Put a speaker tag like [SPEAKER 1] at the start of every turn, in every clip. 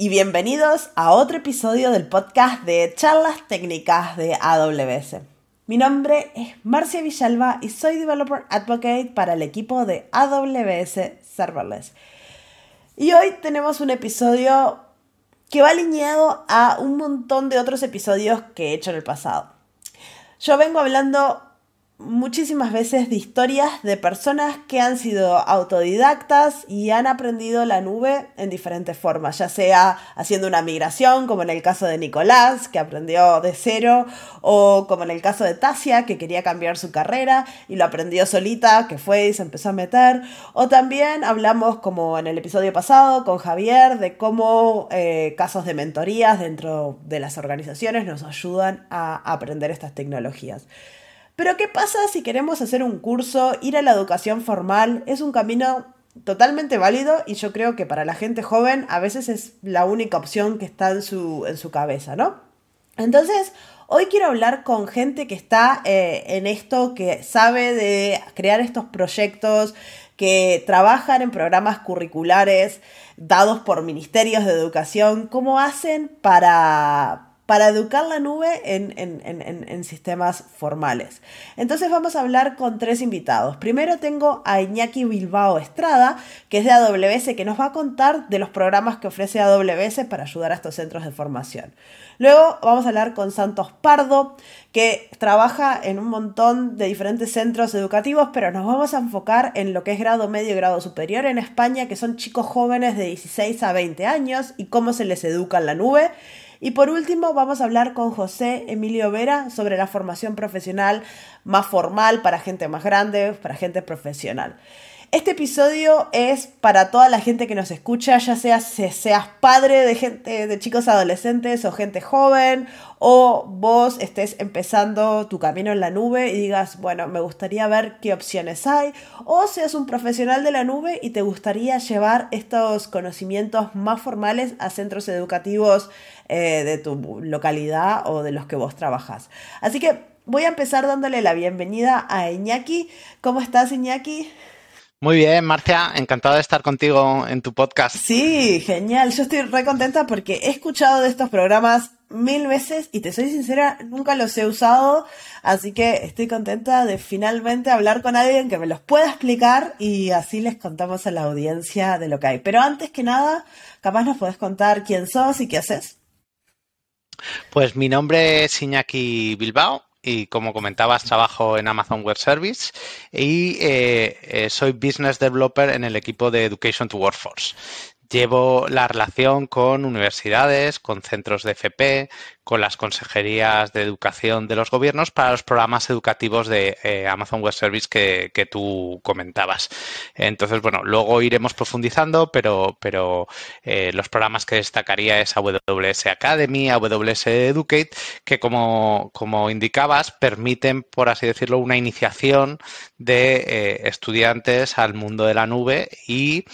[SPEAKER 1] y bienvenidos a otro episodio del podcast de charlas técnicas de AWS. Mi nombre es Marcia Villalba y soy Developer Advocate para el equipo de AWS Serverless. Y hoy tenemos un episodio que va alineado a un montón de otros episodios que he hecho en el pasado. Yo vengo hablando muchísimas veces de historias de personas que han sido autodidactas y han aprendido la nube en diferentes formas, ya sea haciendo una migración, como en el caso de Nicolás, que aprendió de cero, o como en el caso de Tasia, que quería cambiar su carrera y lo aprendió solita, que fue y se empezó a meter, o también hablamos, como en el episodio pasado, con Javier, de cómo eh, casos de mentorías dentro de las organizaciones nos ayudan a aprender estas tecnologías. Pero ¿qué pasa si queremos hacer un curso, ir a la educación formal? Es un camino totalmente válido y yo creo que para la gente joven a veces es la única opción que está en su, en su cabeza, ¿no? Entonces, hoy quiero hablar con gente que está eh, en esto, que sabe de crear estos proyectos, que trabajan en programas curriculares dados por ministerios de educación, cómo hacen para, para educar la nube en, sistemas formales. Entonces vamos a hablar con tres invitados. Primero tengo a Iñaki Bilbao Estrada, que es de AWS, que nos va a contar de los programas que ofrece AWS para ayudar a estos centros de formación. Luego vamos a hablar con Santos Pardo, que trabaja en un montón de diferentes centros educativos, pero nos vamos a enfocar en lo que es grado medio y grado superior en España, que son chicos jóvenes de 16 a 20 años y cómo se les educa en la nube. Y por último, vamos a hablar con José Emilio Vera sobre la formación profesional más formal para gente más grande, para gente profesional. Este episodio es para toda la gente que nos escucha, ya sea seas padre de gente, de chicos adolescentes o gente joven, o vos estés empezando tu camino en la nube y digas, bueno, me gustaría ver qué opciones hay, o seas un profesional de la nube y te gustaría llevar estos conocimientos más formales a centros educativos eh, de tu localidad o de los que vos trabajas. Así que voy a empezar dándole la bienvenida a Iñaki. ¿Cómo estás, Iñaki?
[SPEAKER 2] Muy bien, Marcia, encantado de estar contigo en tu podcast.
[SPEAKER 1] Sí, genial. Yo estoy re contenta porque he escuchado de estos programas mil veces y te soy sincera, nunca los he usado, así que estoy contenta de finalmente hablar con alguien que me los pueda explicar y así les contamos a la audiencia de lo que hay. Pero antes que nada, capaz nos puedes contar quién sos y qué haces.
[SPEAKER 2] Pues mi nombre es Iñaki Bilbao, y como comentabas, trabajo en Amazon Web Service y eh, eh, soy Business Developer en el equipo de Education to Workforce. Llevo la relación con universidades, con centros de FP, con las consejerías de educación de los gobiernos para los programas educativos de eh, Amazon Web Service que, tú comentabas. Entonces, bueno, luego iremos profundizando, pero, pero eh, los programas que destacaría es AWS Academy, AWS Educate, que como, como indicabas, permiten, por así decirlo, una iniciación de eh, estudiantes al mundo de la nube y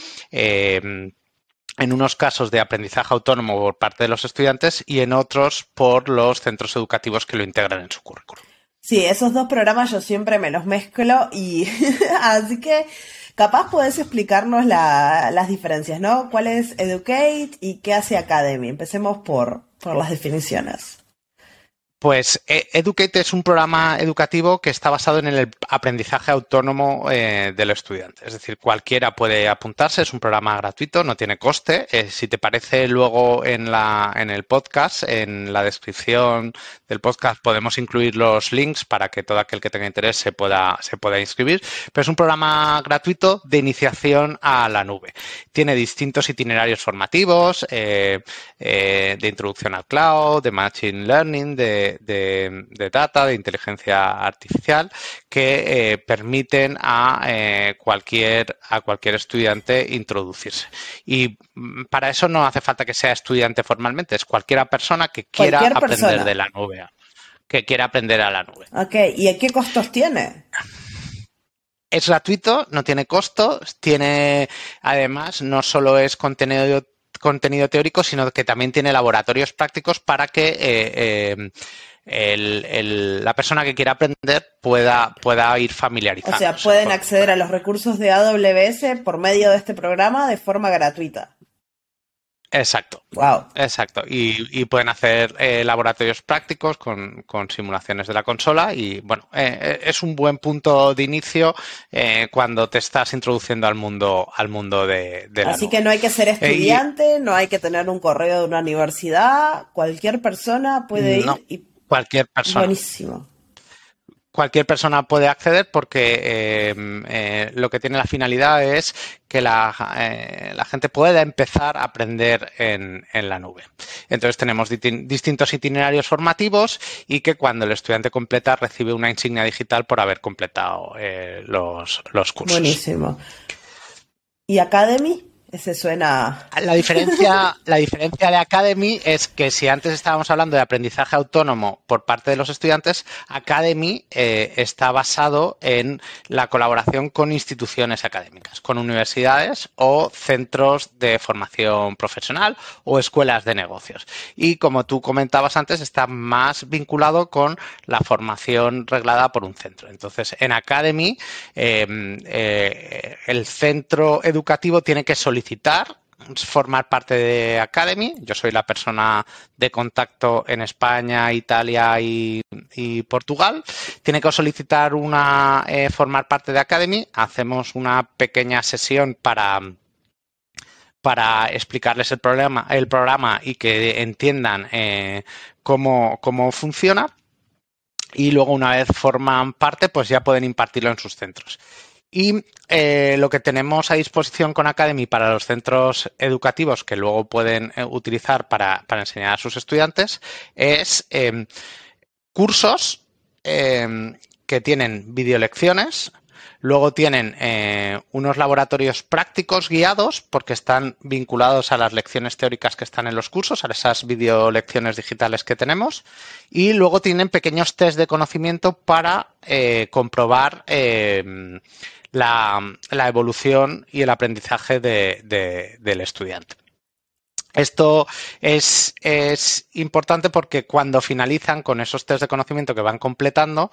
[SPEAKER 2] en unos casos de aprendizaje autónomo por parte de los estudiantes y en otros por los centros educativos que lo integran en su currículum.
[SPEAKER 1] Sí, esos dos programas yo siempre me los mezclo y así que capaz podés explicarnos las diferencias, ¿no? ¿Cuál es Educate y qué hace Academy? Empecemos por, por las definiciones.
[SPEAKER 2] Pues eh, Educate es un programa educativo que está basado en el aprendizaje autónomo eh, de los estudiantes. Es decir, cualquiera puede apuntarse, es un programa gratuito, no tiene coste. Eh, si te parece, luego en, la, en el podcast, en la descripción del podcast, podemos incluir los links para que todo aquel que tenga interés se pueda, se pueda inscribir. Pero es un programa gratuito de iniciación a la nube. Tiene distintos itinerarios formativos, de introducción al cloud, de machine learning, de de, data, de inteligencia artificial, que eh, permiten a, eh, cualquier, a cualquier estudiante introducirse. Y mm, para eso no hace falta que sea estudiante formalmente, es cualquiera persona que quiera aprender de la nube, que quiera aprender a la nube.
[SPEAKER 1] Ok, ¿y qué costos tiene?
[SPEAKER 2] Es gratuito, no tiene costo, tiene además no solo es contenido contenido teórico, sino que también tiene laboratorios prácticos para que eh, eh, la persona que quiera aprender pueda, pueda ir familiarizando.
[SPEAKER 1] O sea, pueden acceder a los recursos de AWS por medio de este programa de forma gratuita.
[SPEAKER 2] Exacto.
[SPEAKER 1] Wow.
[SPEAKER 2] Exacto. Y, pueden hacer eh, laboratorios prácticos con, simulaciones de la consola y bueno, eh, eh, es un buen punto de inicio cuando te estás introduciendo al mundo, al mundo de, de
[SPEAKER 1] Así que no hay que ser estudiante, no hay que tener un correo de una universidad, cualquier persona puede ir y
[SPEAKER 2] cualquier persona.
[SPEAKER 1] Buenísimo
[SPEAKER 2] cualquier persona puede acceder porque eh, eh, lo que tiene la finalidad es que la, eh, la gente pueda empezar a aprender en, en la nube. Entonces tenemos distintos itinerarios formativos y que cuando el estudiante completa recibe una insignia digital por haber completado los, los cursos.
[SPEAKER 1] Buenísimo. ¿Y Academy? Ese suena.
[SPEAKER 2] La diferencia, la diferencia de Academy es que si antes estábamos hablando de aprendizaje autónomo por parte de los estudiantes, Academy eh, está basado en la colaboración con instituciones académicas, con universidades o centros de formación profesional o escuelas de negocios. Y como tú comentabas antes, está más vinculado con la formación reglada por un centro. Entonces, en Academy, eh, eh, el centro educativo tiene que solicitar formar parte de Academy. Yo soy la persona de contacto en España, Italia y, Portugal. Tiene que solicitar una eh, formar parte de Academy. Hacemos una pequeña sesión para para explicarles el problema, el programa y que entiendan eh, cómo, cómo funciona. Y luego, una vez forman parte, pues ya pueden impartirlo en sus centros. Y eh, lo que tenemos a disposición con Academy para los centros educativos que luego pueden eh, utilizar para, enseñar a sus estudiantes es em, cursos em, que tienen videolecciones, Luego tienen eh, unos laboratorios prácticos guiados porque están vinculados a las lecciones teóricas que están en los cursos, a esas videolecciones digitales que tenemos. Y luego tienen pequeños test de conocimiento para comprobar em, la, evolución y el aprendizaje del estudiante. Esto es, importante porque cuando finalizan con esos test de conocimiento que van completando,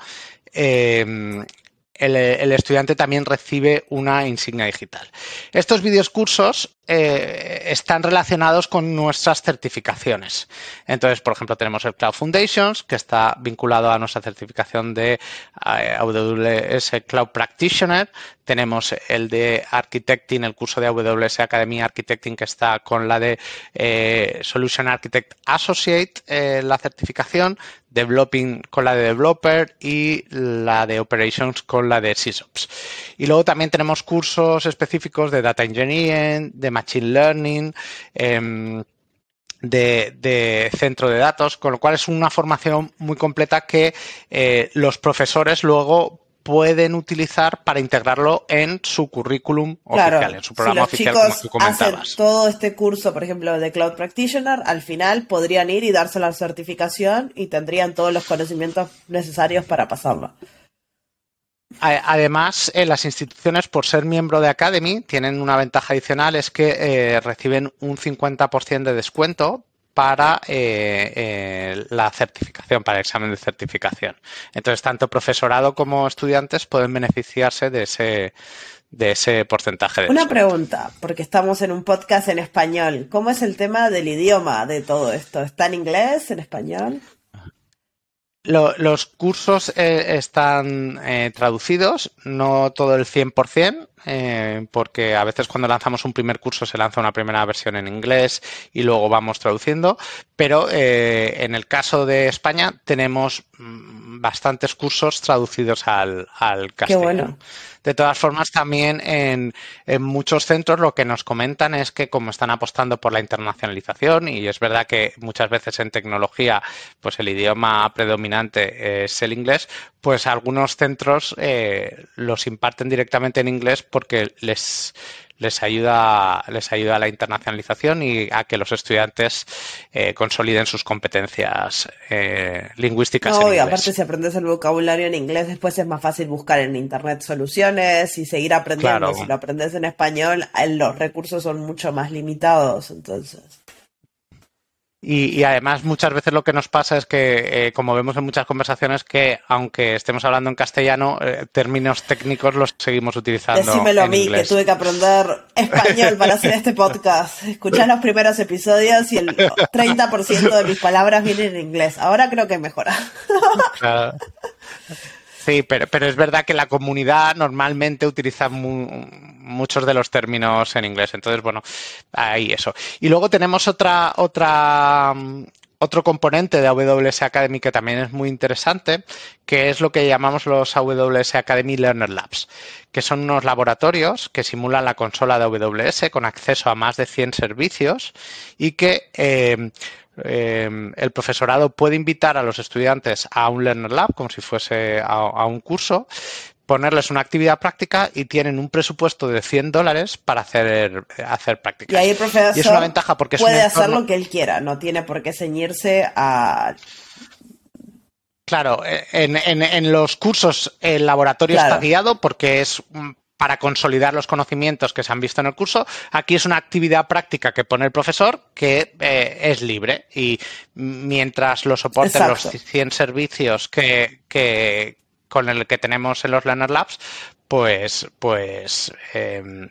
[SPEAKER 2] eh, el, estudiante también recibe una insignia digital. Estos videocursos eh, están relacionados con nuestras certificaciones. Entonces, por ejemplo, tenemos el Cloud Foundations, que está vinculado a nuestra certificación de eh, AWS Cloud Practitioner. Tenemos el de Architecting, el curso de AWS Academy Architecting, que está con la de eh, Solution Architect Associate, la certificación. Developing con la de Developer y la de Operations con la de SysOps. Y luego también tenemos cursos específicos de Data Engineering, de Machine Learning, em, de, centro de datos, con lo cual es una formación muy completa que eh, los profesores luego pueden utilizar para integrarlo en su currículum oficial, en su programa oficial, como tú comentabas.
[SPEAKER 1] Hacen todo este curso, por ejemplo, de Cloud Practitioner, al final podrían ir y darse la certificación y tendrían todos los conocimientos necesarios para pasarlo.
[SPEAKER 2] Además, eh, las instituciones, por ser miembro de Academy, tienen una ventaja adicional, es que eh, reciben un 50% de descuento para eh, eh, la certificación, para el examen de certificación. Entonces, tanto profesorado como estudiantes pueden beneficiarse de ese, de ese porcentaje. De
[SPEAKER 1] Una pregunta, porque estamos en un podcast en español. ¿Cómo es el tema del idioma de todo esto? ¿Está en inglés, en español?
[SPEAKER 2] los cursos eh, están traducidos, no todo el 100%, eh, porque a veces cuando lanzamos un primer curso se lanza una primera versión en inglés y luego vamos traduciendo, pero eh, en el caso de España tenemos mm, bastantes cursos traducidos al, al castellano. De todas formas, también en, muchos centros lo que nos comentan es que como están apostando por la internacionalización, y es verdad que muchas veces en tecnología pues el idioma predominante es el inglés, pues algunos centros eh, los imparten directamente en inglés porque les, les ayuda, les ayuda a la internacionalización y a que los estudiantes eh, consoliden sus competencias eh, lingüísticas.
[SPEAKER 1] No, y aparte si aprendes el vocabulario en inglés, después es más fácil buscar en internet soluciones y seguir aprendiendo. Si lo aprendes en español, los recursos son mucho más limitados, entonces.
[SPEAKER 2] Y, además muchas veces lo que nos pasa es que, eh, como vemos en muchas conversaciones, que aunque estemos hablando en castellano, eh, términos técnicos los seguimos utilizando.
[SPEAKER 1] Decímelo a mí, que tuve que aprender español para hacer este podcast. Escuché los primeros episodios y el 30% de mis palabras vienen en inglés. Ahora creo que mejora. Claro.
[SPEAKER 2] Sí, pero, pero es verdad que la comunidad normalmente utiliza muchos de los términos en inglés. Entonces, bueno, ahí eso. Y luego tenemos otra, otra, otro componente de AWS Academy que también es muy interesante, que es lo que llamamos los AWS Academy Learner Labs, que son unos laboratorios que simulan la consola de AWS con acceso a más de 100 servicios y que eh, Em, el profesorado puede invitar a los estudiantes a un Learner Lab, como si fuese a, un curso, ponerles una actividad práctica y tienen un presupuesto de 100 dólares para hacer, hacer prácticas.
[SPEAKER 1] Y ahí el profesor es una ventaja porque puede hacer lo que él quiera, no tiene por qué ceñirse a...
[SPEAKER 2] Claro, en, los cursos el laboratorio está guiado porque es para consolidar los conocimientos que se han visto en el curso. Aquí es una actividad práctica que pone el profesor que eh, es libre y mientras lo soporten los 100 servicios que, con el que tenemos en los Learner Labs, pues, pues em,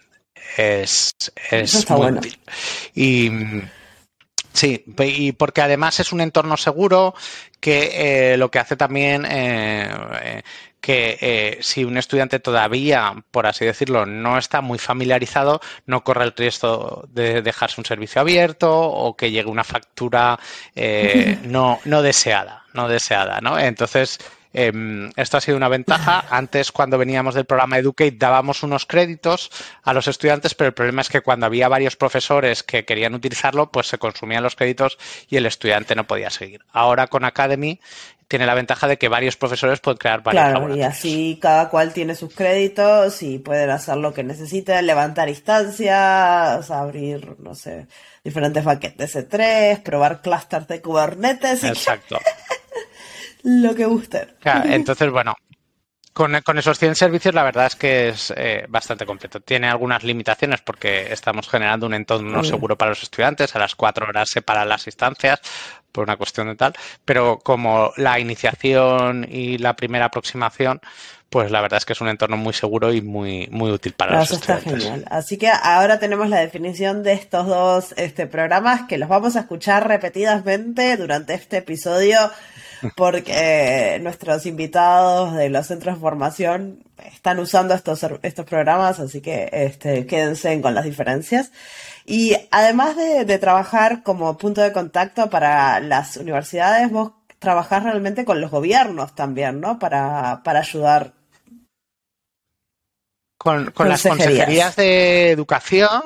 [SPEAKER 2] es, es muy útil. Y Sí, y porque además es un entorno seguro que eh, lo que hace también eh, que eh, si un estudiante todavía, por así decirlo, no está muy familiarizado, no corre el riesgo de dejarse un servicio abierto o que llegue una factura eh, no, no deseada, no deseada, ¿no? Entonces, em, esto ha sido una ventaja. Antes, cuando veníamos del programa Educate, dábamos unos créditos a los estudiantes, pero el problema es que cuando había varios profesores que querían utilizarlo, pues se consumían los créditos y el estudiante no podía seguir. Ahora con Academy tiene la ventaja de que varios profesores pueden crear varios
[SPEAKER 1] Claro, y así cada cual tiene sus créditos y pueden hacer lo que necesiten, levantar instancias, abrir, no sé, diferentes paquetes C3, probar clusters de Kubernetes.
[SPEAKER 2] Exacto.
[SPEAKER 1] lo que gusten.
[SPEAKER 2] entonces, bueno, con, esos 100 servicios la verdad es que es eh, bastante completo. Tiene algunas limitaciones porque estamos generando un entorno seguro para los estudiantes. A las cuatro horas separan las instancias por una cuestión de tal, pero como la iniciación y la primera aproximación, pues la verdad es que es un entorno muy seguro y muy, muy útil para los estudiantes. Está genial.
[SPEAKER 1] Así que ahora tenemos la definición de estos dos este, programas que los vamos a escuchar repetidamente durante este episodio porque nuestros invitados de los centros de formación están usando estos, estos programas, así que este, quédense con las diferencias. Y además de, trabajar como punto de contacto para las universidades, vos trabajás realmente con los gobiernos también, ¿no? Para, para ayudar.
[SPEAKER 2] Con, con las consejerías. de educación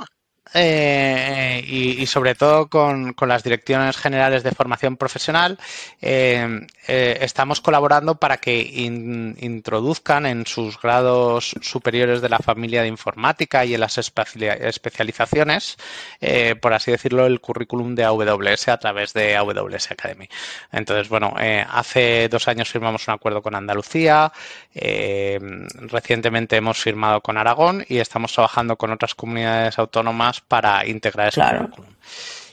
[SPEAKER 2] eh, y, sobre todo con, las direcciones generales de formación profesional, eh, eh, estamos colaborando para que introduzcan en sus grados superiores de la familia de informática y en las especializaciones, por así decirlo, el currículum de AWS a través de AWS Academy. Entonces, bueno, hace dos años firmamos un acuerdo con Andalucía, recientemente hemos firmado con Aragón y estamos trabajando con otras comunidades autónomas para integrar ese currículum.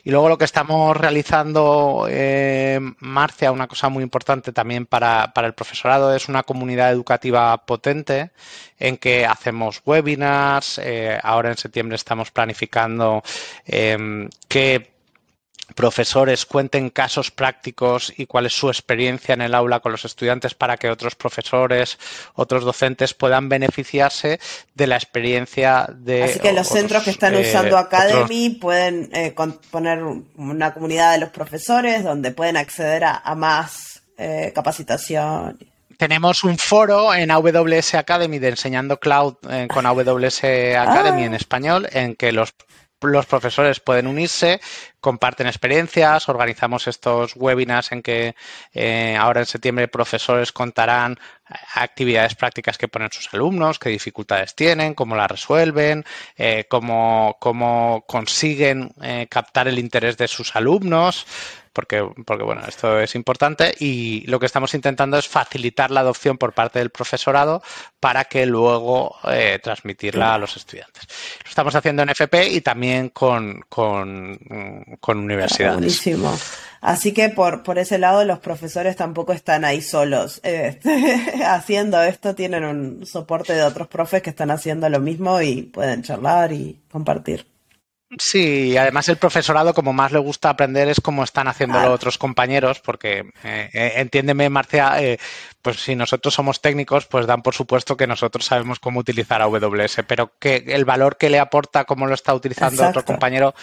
[SPEAKER 2] Y luego lo que estamos realizando, eh, Marcia, una cosa muy importante también para, el profesorado, es una comunidad educativa potente en que hacemos webinars. Eh, ahora en septiembre estamos planificando eh, que profesores cuenten casos prácticos y cuál es su experiencia en el aula con los estudiantes para que otros profesores, otros docentes puedan beneficiarse de la experiencia de.
[SPEAKER 1] Así que los centros que están usando eh, Academy pueden eh, poner una comunidad de los profesores donde pueden acceder a, más eh, capacitación.
[SPEAKER 2] Tenemos un foro en AWS Academy de Enseñando Cloud con AWS Academy ah. en español en que los los profesores pueden unirse, comparten experiencias, organizamos estos webinars en que eh, ahora en septiembre profesores contarán actividades prácticas que ponen sus alumnos, qué dificultades tienen, cómo las resuelven, eh, cómo, cómo, consiguen eh, captar el interés de sus alumnos porque, porque bueno, esto es importante y lo que estamos intentando es facilitar la adopción por parte del profesorado para que luego transmitirla a los estudiantes. Lo estamos haciendo en FP y también con, con, con universidades.
[SPEAKER 1] Buenísimo. Así que por, por ese lado los profesores tampoco están ahí solos este, haciendo esto, tienen un soporte de otros profes que están haciendo lo mismo y pueden charlar y compartir.
[SPEAKER 2] Sí, además el profesorado como más le gusta aprender es como están haciéndolo otros compañeros, porque eh, eh, entiéndeme, Marcia, eh, pues si nosotros somos técnicos, pues dan por supuesto que nosotros sabemos cómo utilizar AWS, pero que el valor que le aporta, cómo lo está utilizando otro compañero,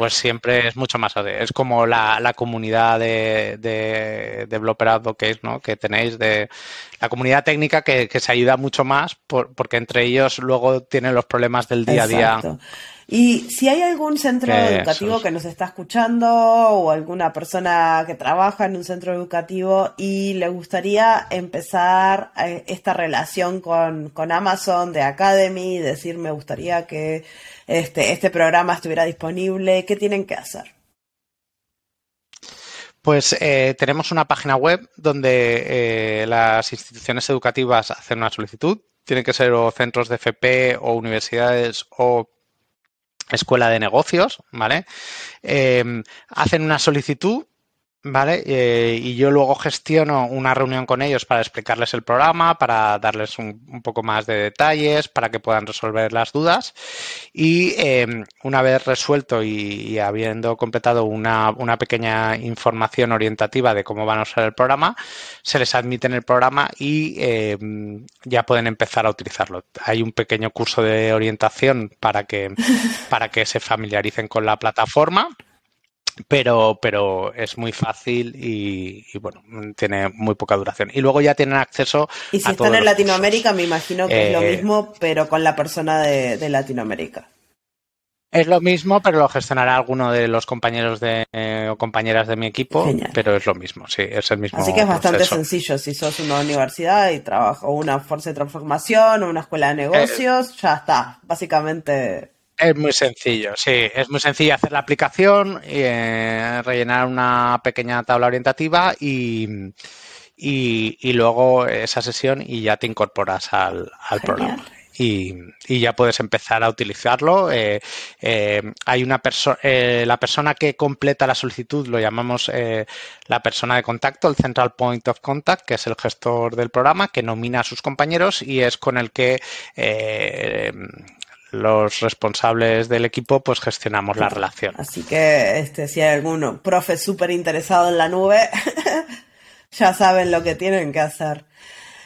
[SPEAKER 2] pues siempre es mucho más. Es como la, la comunidad de, de Developer Advocates ¿no? que tenéis, de la comunidad técnica que, que se ayuda mucho más por, porque entre ellos luego tienen los problemas del día a día.
[SPEAKER 1] Y si hay algún centro educativo que nos está escuchando o alguna persona que trabaja en un centro educativo y le gustaría empezar eh, esta relación con, Amazon de Academy, decir me gustaría que este, este programa estuviera disponible, ¿qué tienen que hacer?
[SPEAKER 2] Pues eh, tenemos una página web donde eh, las instituciones educativas hacen una solicitud. Tienen que ser o centros de FP o universidades o escuela de negocios, ¿vale? Eh, hacen una solicitud ¿vale? Eh, y yo luego gestiono una reunión con ellos para explicarles el programa, para darles un, poco más de detalles, para que puedan resolver las dudas. Y em, una vez resuelto y, habiendo completado una, pequeña información orientativa de cómo van a usar el programa, se les admite en el programa y em, ya pueden empezar a utilizarlo. Hay un pequeño curso de orientación para que, para que se familiaricen con la plataforma pero, pero es muy fácil y, bueno, tiene muy poca duración. Y luego ya tienen acceso.
[SPEAKER 1] Y si están en Latinoamérica, me imagino que es lo eh, mismo, pero con la persona de, Latinoamérica.
[SPEAKER 2] Es lo mismo, pero lo gestionará alguno de los compañeros de, o compañeras de mi equipo, pero es lo mismo, sí, es el mismo.
[SPEAKER 1] Así que es bastante sencillo. Si sos una universidad y trabajas una fuerza de transformación o una escuela de negocios, ya está. Básicamente
[SPEAKER 2] es muy sencillo, sí, es muy sencillo hacer la aplicación, eh, rellenar una pequeña tabla orientativa y, y, luego esa sesión y ya te incorporas al, programa. Y, ya puedes empezar a utilizarlo. Eh, eh, hay una persona, la persona que completa la solicitud lo llamamos la persona de contacto, el Central Point of Contact, que es el gestor del programa, que nomina a sus compañeros y es con el que los responsables del equipo pues gestionamos la relación.
[SPEAKER 1] Así que este, si hay alguno profe súper interesado en la nube, ya saben lo que tienen que hacer.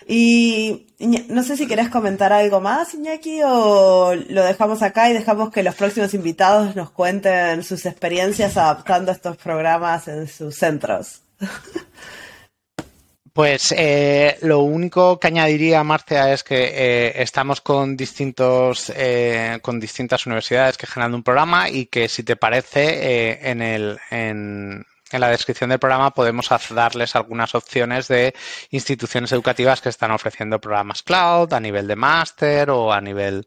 [SPEAKER 1] Y no sé si querés comentar algo más, Iñaki, o lo dejamos acá y dejamos que los próximos invitados nos cuenten sus experiencias adaptando estos programas en sus centros.
[SPEAKER 2] Pues eh, lo único que añadiría, Marcia, es que eh, estamos con distintos eh, con distintas universidades que generan un programa y que si te parece en el en, en la descripción del programa podemos darles algunas opciones de instituciones educativas que están ofreciendo programas cloud a nivel de máster o a nivel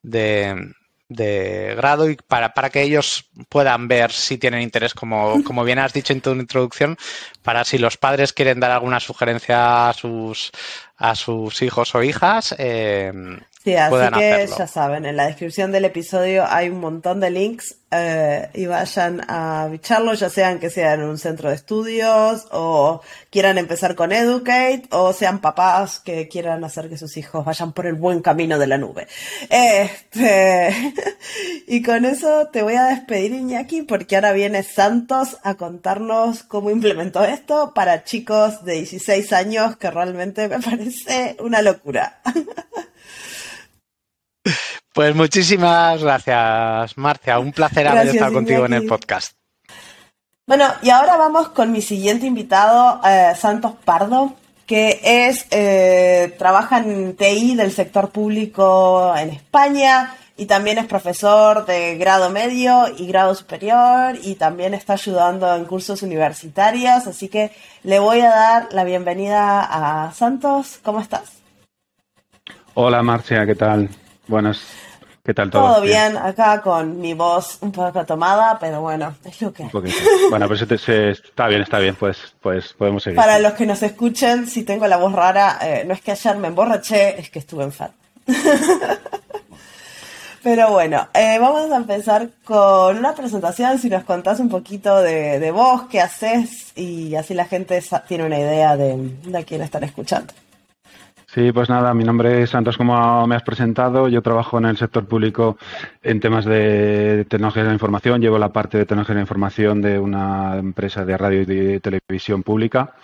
[SPEAKER 2] de, de grado y para, para, que ellos puedan ver si tienen interés, como, como bien has dicho en tu introducción, para si los padres quieren dar alguna sugerencia a sus, a sus hijos o hijas, eh,
[SPEAKER 1] Sí, así que ya saben, en la descripción del episodio hay un montón de links eh, y vayan a bicharlo, ya sean que sean un centro de estudios o quieran empezar con Educate o sean papás que quieran hacer que sus hijos vayan por el buen camino de la nube. Este, y con eso te voy a despedir Iñaki porque ahora viene Santos a contarnos cómo implementó esto para chicos de 16 años que realmente me parece una locura.
[SPEAKER 2] Pues muchísimas gracias, Marcia. Un placer haber estado contigo en el podcast.
[SPEAKER 1] Bueno, y ahora vamos con mi siguiente invitado, eh, Santos Pardo, que es eh, trabaja en TI del sector público en España y también es profesor de grado medio y grado superior y también está ayudando en cursos universitarios, así que le voy a dar la bienvenida a Santos. ¿Cómo estás?
[SPEAKER 3] Hola Marcia, ¿qué tal? Buenas. ¿Qué tal todo?
[SPEAKER 1] Todo bien, acá con mi voz un poco tomada, pero bueno, es lo que.
[SPEAKER 3] bueno, pues está bien, está bien, pues, pues podemos seguir.
[SPEAKER 1] Para los que nos escuchen, si tengo la voz rara, eh, no es que ayer me emborraché, es que estuve enfermo. Pero bueno, eh, vamos a empezar con una presentación, si nos contás un poquito de, vos, qué haces y así la gente tiene una idea de, de quién están escuchando.
[SPEAKER 3] Sí, pues nada, mi nombre es Santos, como me has presentado. Yo trabajo en el sector público en temas de tecnología de la información. Llevo la parte de tecnología de la información de una empresa de radio y de televisión pública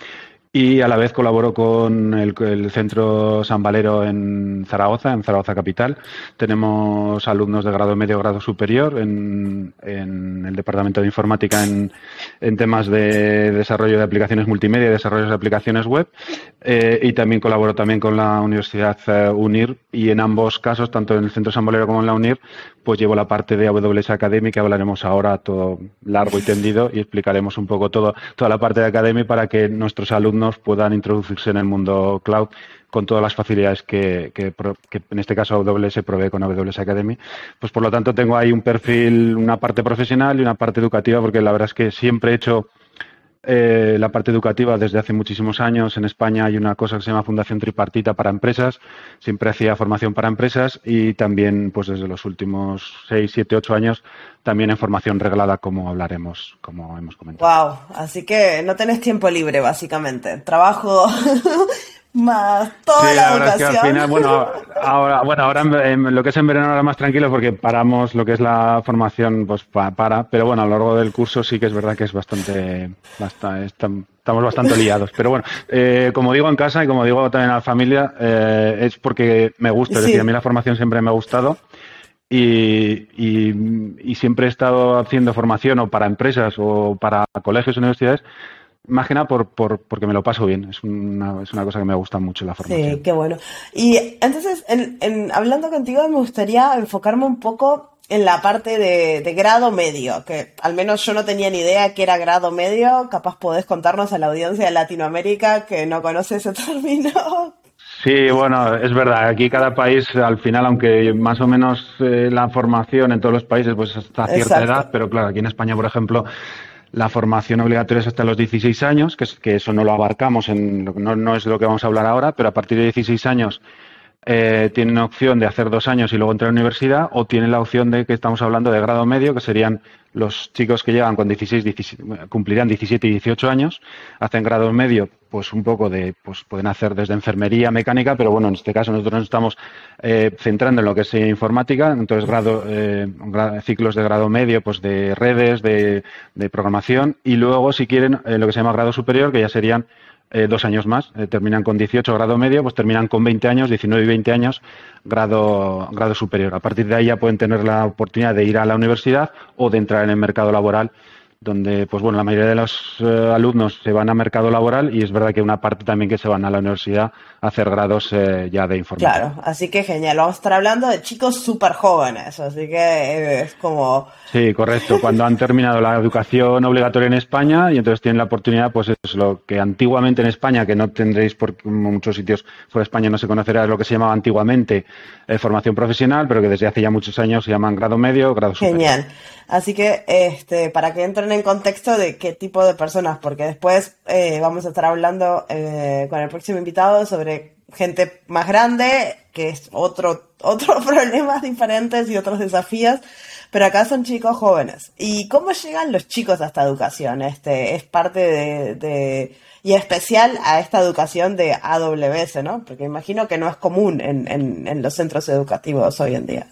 [SPEAKER 3] y a la vez colaboro con el, Centro San Valero en Zaragoza, en Zaragoza Capital. Tenemos alumnos de grado medio, grado superior en, el Departamento de Informática en, temas de desarrollo de aplicaciones multimedia y desarrollo de aplicaciones web. Eh, y también colaboro también con la Universidad eh, UNIR y en ambos casos, tanto en el Centro San Valero como en la UNIR, pues llevo la parte de AWS Academy que hablaremos ahora todo largo y tendido y explicaremos un poco todo, toda la parte de Academy para que nuestros alumnos puedan introducirse en el mundo cloud con todas las facilidades que, en este caso AWS provee con AWS Academy. Pues por lo tanto tengo ahí un perfil, una parte profesional y una parte educativa, porque la verdad es que siempre he hecho eh, la parte educativa desde hace muchísimos años. En España hay una cosa que se llama Fundación Tripartita para Empresas. Siempre hacía formación para empresas y también, pues desde los últimos 6, 7, 8 años, también en formación reglada, como hablaremos, como hemos comentado.
[SPEAKER 1] Wow, así que no tenés tiempo libre, básicamente. Trabajo más toda la, educación.
[SPEAKER 3] bueno, ahora, bueno, ahora en, lo que es en verano ahora más tranquilo porque paramos lo que es la formación, pues para, pero bueno, a lo largo del curso sí que es verdad que es bastante, bastante estamos bastante liados. Pero bueno, eh, como digo en casa y como digo también a la familia, eh, es porque me gusta, es decir, a mí la formación siempre me ha gustado. Y, y, siempre he estado haciendo formación o para empresas o para colegios, universidades, más que nada por, por, porque me lo paso bien. Es una, es una cosa que me gusta mucho la formación.
[SPEAKER 1] Sí, qué bueno. Y entonces, en, en, hablando contigo, me gustaría enfocarme un poco en la parte de, de, grado medio, que al menos yo no tenía ni idea que era grado medio. Capaz podés contarnos a la audiencia de Latinoamérica que no conoce ese término.
[SPEAKER 3] Sí, bueno, es verdad. Aquí cada país, al final, aunque más o menos eh, la formación en todos los países, pues hasta cierta edad, pero claro, aquí en España, por ejemplo, la formación obligatoria es hasta los 16 años, que, es, que eso no lo abarcamos, en, no, no es lo que vamos a hablar ahora, pero a partir de 16 años eh, tienen opción de hacer dos años y luego entrar a la universidad, o tienen la opción de que estamos hablando de grado medio, que serían los chicos que llegan con 16, 17, cumplirán 17 y 18 años, hacen grado medio, pues un poco de, pues pueden hacer desde enfermería, mecánica, pero bueno, en este caso nosotros nos estamos eh, centrando en lo que es informática, entonces grado, eh, ciclos de grado medio, pues de redes, de, de programación, y luego si quieren eh, lo que se llama grado superior, que ya serían eh, dos años más, eh, terminan con 18 grado medio, pues terminan con 20 años, 19 y 20 años grado, grado superior. A partir de ahí ya pueden tener la oportunidad de ir a la universidad o de entrar en el mercado laboral donde pues bueno la mayoría de los eh, alumnos se van a mercado laboral y es verdad que una parte también que se van a la universidad a hacer grados eh, ya de informática.
[SPEAKER 1] Claro, así que genial. Vamos a estar hablando de chicos súper jóvenes, así que es como...
[SPEAKER 3] Sí, correcto. Cuando han terminado la educación obligatoria en España y entonces tienen la oportunidad, pues es lo que antiguamente en España, que no tendréis por muchos sitios fuera de España no se conocerá, es lo que se llamaba antiguamente eh, formación profesional, pero que desde hace ya muchos años se llaman grado medio, grado superior.
[SPEAKER 1] Genial. Así que, este, para que entren en contexto de qué tipo de personas, porque después eh, vamos a estar hablando eh, con el próximo invitado sobre gente más grande, que es otro, otros problemas diferentes y otros desafíos, pero acá son chicos jóvenes. ¿Y cómo llegan los chicos a esta educación? Este, es parte de, de y especial a esta educación de AWS, ¿no? Porque imagino que no es común en, en, en los centros educativos hoy en día.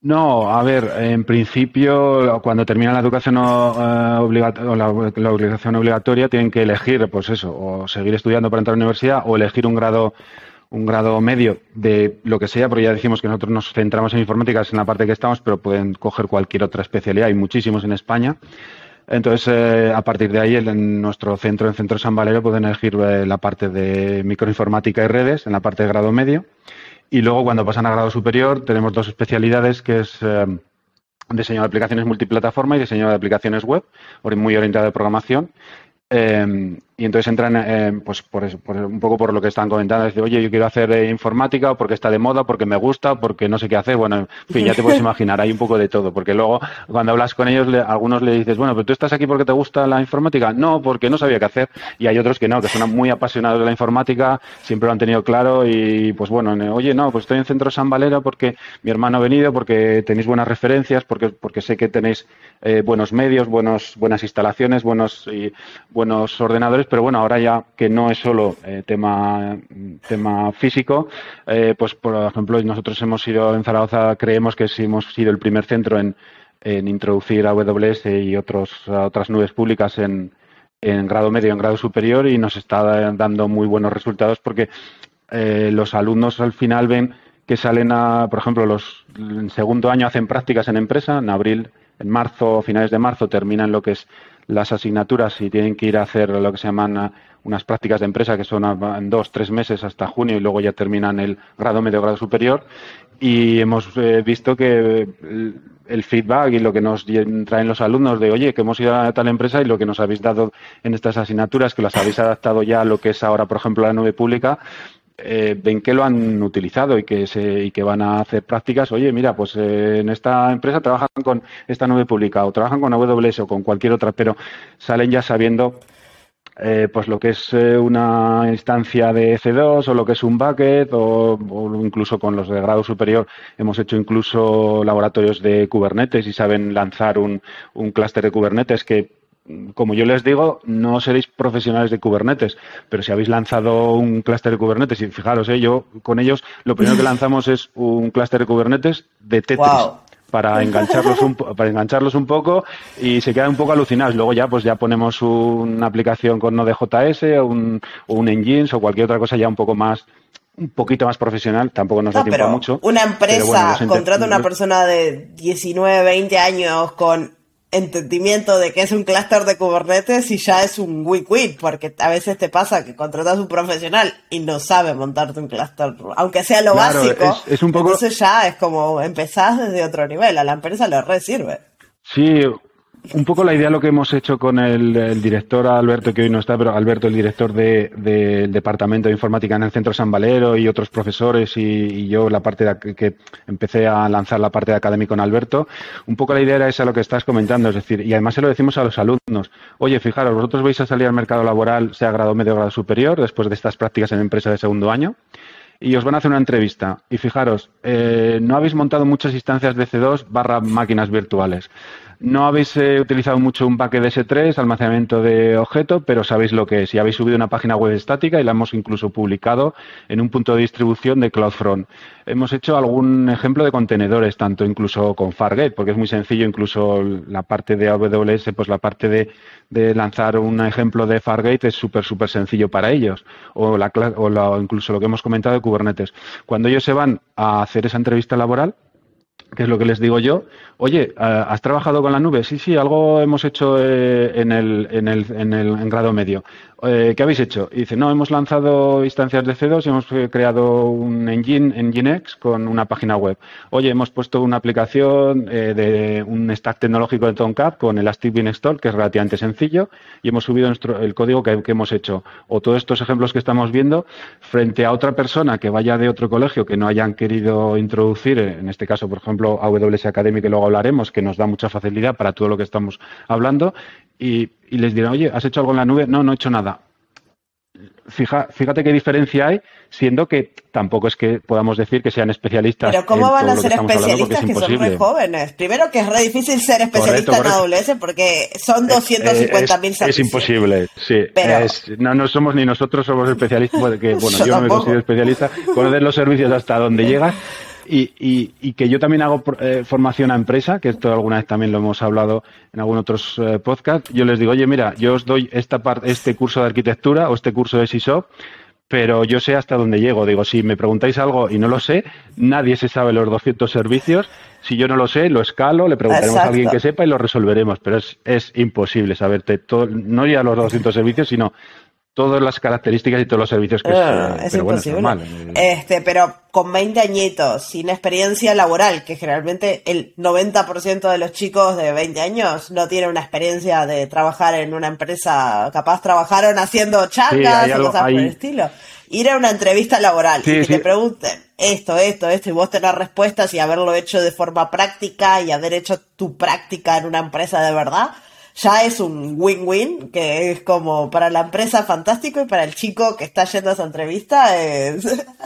[SPEAKER 3] No, a ver, en principio, cuando termina la educación eh, obligatoria, la, obligación obligatoria, tienen que elegir, pues eso, o seguir estudiando para entrar a la universidad o elegir un grado un grado medio de lo que sea, porque ya decimos que nosotros nos centramos en informática, es en la parte que estamos, pero pueden coger cualquier otra especialidad, hay muchísimos en España. Entonces, eh, a partir de ahí, en nuestro centro, en Centro San Valero, pueden elegir eh, la parte de microinformática y redes, en la parte de grado medio. Y luego, cuando pasan a grado superior, tenemos dos especialidades, que es eh, diseño de aplicaciones multiplataforma y diseño de aplicaciones web, muy orientado a programación. Eh, y entonces entran, eh, pues por, un poco por lo que están comentando, decir, oye, yo quiero hacer eh, informática, porque está de moda, porque me gusta, porque no sé qué hacer. Bueno, en fin, ya te puedes imaginar, hay un poco de todo, porque luego cuando hablas con ellos, algunos le dices, bueno, pero tú estás aquí porque te gusta la informática. No, porque no sabía qué hacer. Y hay otros que no, que son muy apasionados de la informática, siempre lo han tenido claro y pues bueno, oye, no, pues estoy en Centro San Valera porque mi hermano ha venido, porque tenéis buenas referencias, porque, porque sé que tenéis eh, buenos medios, buenos, buenas instalaciones, buenos, y, buenos ordenadores pero bueno, ahora ya que no es solo eh, tema, tema físico, eh, pues por ejemplo, nosotros hemos sido en Zaragoza, creemos que sí hemos sido el primer centro en, en introducir AWS y otros, otras nubes públicas en, en grado medio, en grado superior y nos está dando muy buenos resultados porque eh, los alumnos al final ven que salen a, por ejemplo, los en segundo año hacen prácticas en empresa, en abril, en marzo, finales de marzo terminan lo que es las asignaturas y tienen que ir a hacer lo que se llaman ah, unas prácticas de empresa que son dos, tres meses hasta junio y luego ya terminan el grado medio, grado superior. Y hemos eh, visto que el feedback y lo que nos traen los alumnos de, oye, que hemos ido a tal empresa y lo que nos habéis dado en estas asignaturas, que las habéis adaptado ya a lo que es ahora, por ejemplo, la nube pública, eh, ven que lo han utilizado y que, se, y que van a hacer prácticas. Oye, mira, pues eh, en esta empresa trabajan con esta nube pública o trabajan con AWS o con cualquier otra, pero salen ya sabiendo eh, pues lo que es una instancia de EC2 o lo que es un bucket o, o, incluso con los de grado superior hemos hecho incluso laboratorios de Kubernetes y saben lanzar un, un clúster de Kubernetes que como yo les digo, no seréis profesionales de Kubernetes, pero si habéis lanzado un clúster de Kubernetes, y fijaros, ¿eh? yo con ellos lo primero que lanzamos es un clúster de Kubernetes de Tetris. Para engancharlos, un, para engancharlos un poco y se quedan un poco alucinados. Luego ya pues ya ponemos una aplicación con Node.js o un, o un Engines o cualquier otra cosa ya un poco más un poquito más profesional, tampoco nos da tiempo mucho.
[SPEAKER 1] Una empresa contrata a una persona de 19, 20 años con entendimiento de que es un clúster de Kubernetes y ya es un weak win, porque a veces te pasa que contratas un profesional y no sabe montarte un clúster, aunque sea lo básico. Es, un poco... Entonces ya es como empezás desde otro nivel, a la empresa le re sirve.
[SPEAKER 3] Sí, un poco la idea lo que hemos hecho con el, director Alberto, que hoy no está, pero Alberto, el director del Departamento de Informática en el Centro San Valero y otros profesores y, yo la parte de, que empecé a lanzar la parte de académico con Alberto, un poco la idea era esa lo que estás comentando, es decir, y además se lo decimos a los alumnos, oye, fijaros, vosotros vais a salir al mercado laboral, sea grado medio o grado superior, después de estas prácticas en empresa de segundo año, y os van a hacer una entrevista. Y fijaros, eh, no habéis montado muchas instancias de C2 barra máquinas virtuales. No habéis eh, utilizado mucho un bucket de S3, almacenamiento de objeto, pero sabéis lo que es. Y habéis subido una página web estática y la hemos incluso publicado en un punto de distribución de CloudFront. Hemos hecho algún ejemplo de contenedores, tanto incluso con Fargate, porque es muy sencillo, incluso la parte de AWS, pues la parte de, lanzar un ejemplo de Fargate es súper, súper sencillo para ellos. O, la, o incluso lo que hemos comentado de Kubernetes. Cuando ellos se van a hacer esa entrevista laboral, que es lo que les digo yo. Oye, ¿has trabajado con la nube? Sí, sí, algo hemos hecho eh, en, el, en, el, en el grado medio. Eh, ¿qué habéis hecho? Y dice, no, hemos lanzado instancias de C2 y hemos eh, creado un engine, Nginx, con una página web. Oye, hemos puesto una aplicación de un stack tecnológico de Tomcat con Elastic Beanstalk, que es relativamente sencillo, y hemos subido nuestro, el código que, hemos hecho. O todos estos ejemplos que estamos viendo, frente a otra persona que vaya de otro colegio que no hayan querido introducir, en este caso, por ejemplo, AWS Academy, que luego hablaremos, que nos da mucha facilidad para todo lo que estamos hablando, y, les dirán, oye, ¿has hecho algo en la nube? No, no he hecho nada. Fija, fíjate qué diferencia hay, siendo que tampoco es que podamos decir que sean especialistas.
[SPEAKER 1] Pero ¿cómo van a ser especialistas que son muy jóvenes? Primero que es re difícil ser especialista en AWS porque son 250.000 mil
[SPEAKER 3] es, imposible, sí. no, no somos ni nosotros somos especialistas, porque, bueno, yo, yo no me considero especialista. Conocer los servicios hasta donde llegas y, y, que yo también hago eh, formación a empresa, que esto alguna vez también lo hemos hablado en algunos otros eh, podcasts. Yo les digo, oye, mira, yo os doy esta parte, este curso de arquitectura o este curso de SISOP, pero yo sé hasta dónde llego. Digo, si me preguntáis algo y no lo sé, nadie se sabe los 200 servicios. Si yo no lo sé, lo escalo, le preguntaremos a alguien que sepa y lo resolveremos. Pero es, es imposible saberte todo, no ya los 200 servicios, sino todas las características y todos los servicios que
[SPEAKER 1] ah, es, pero Bueno, este, pero con 20 añitos, sin experiencia laboral, que generalmente el 90% de los chicos de 20 años no tienen una experiencia de trabajar en una empresa, capaz trabajaron haciendo changas y cosas por el estilo. Ir a una entrevista laboral y que te pregunten esto, esto, esto, y vos tener respuestas y haberlo hecho de forma práctica y haber hecho tu práctica en una empresa de verdad, ya es un win-win, que es como para la empresa fantástico y para el chico que está yendo a esa entrevista es...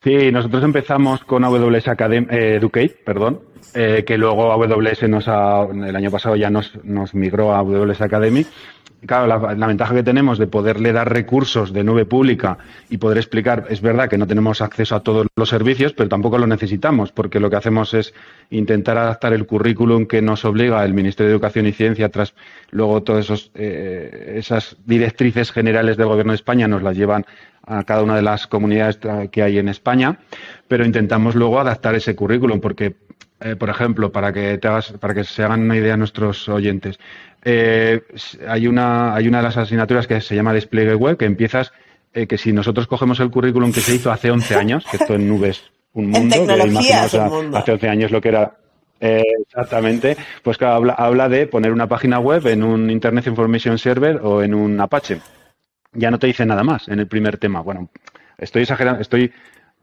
[SPEAKER 3] Sí, nosotros empezamos con AWS Academy, eh, Educate, perdón, eh, que luego AWS nos ha, el año pasado ya nos, nos migró a AWS Academy. Claro, la, ventaja que tenemos de poderle dar recursos de nube pública y poder explicar, es verdad que no tenemos acceso a todos los servicios, pero tampoco lo necesitamos, porque lo que hacemos es intentar adaptar el currículum que nos obliga el Ministerio de Educación y Ciencia, tras luego todas eh, esas directrices generales del Gobierno de España nos las llevan a cada una de las comunidades que hay en España, pero intentamos luego adaptar ese currículum, porque eh, por ejemplo, para que, te hagas, para que se hagan una idea nuestros oyentes, eh, hay, una, hay una de las asignaturas que se llama despliegue web, que empiezas, eh, que si nosotros cogemos el currículum que se hizo hace 11 años, que esto en nubes un mundo, hace 11 años lo que era exactamente, pues claro, habla, habla de poner una página web en un Internet Information Server o en un Apache. Ya no te dice nada más en el primer tema. Bueno, estoy exagerando, estoy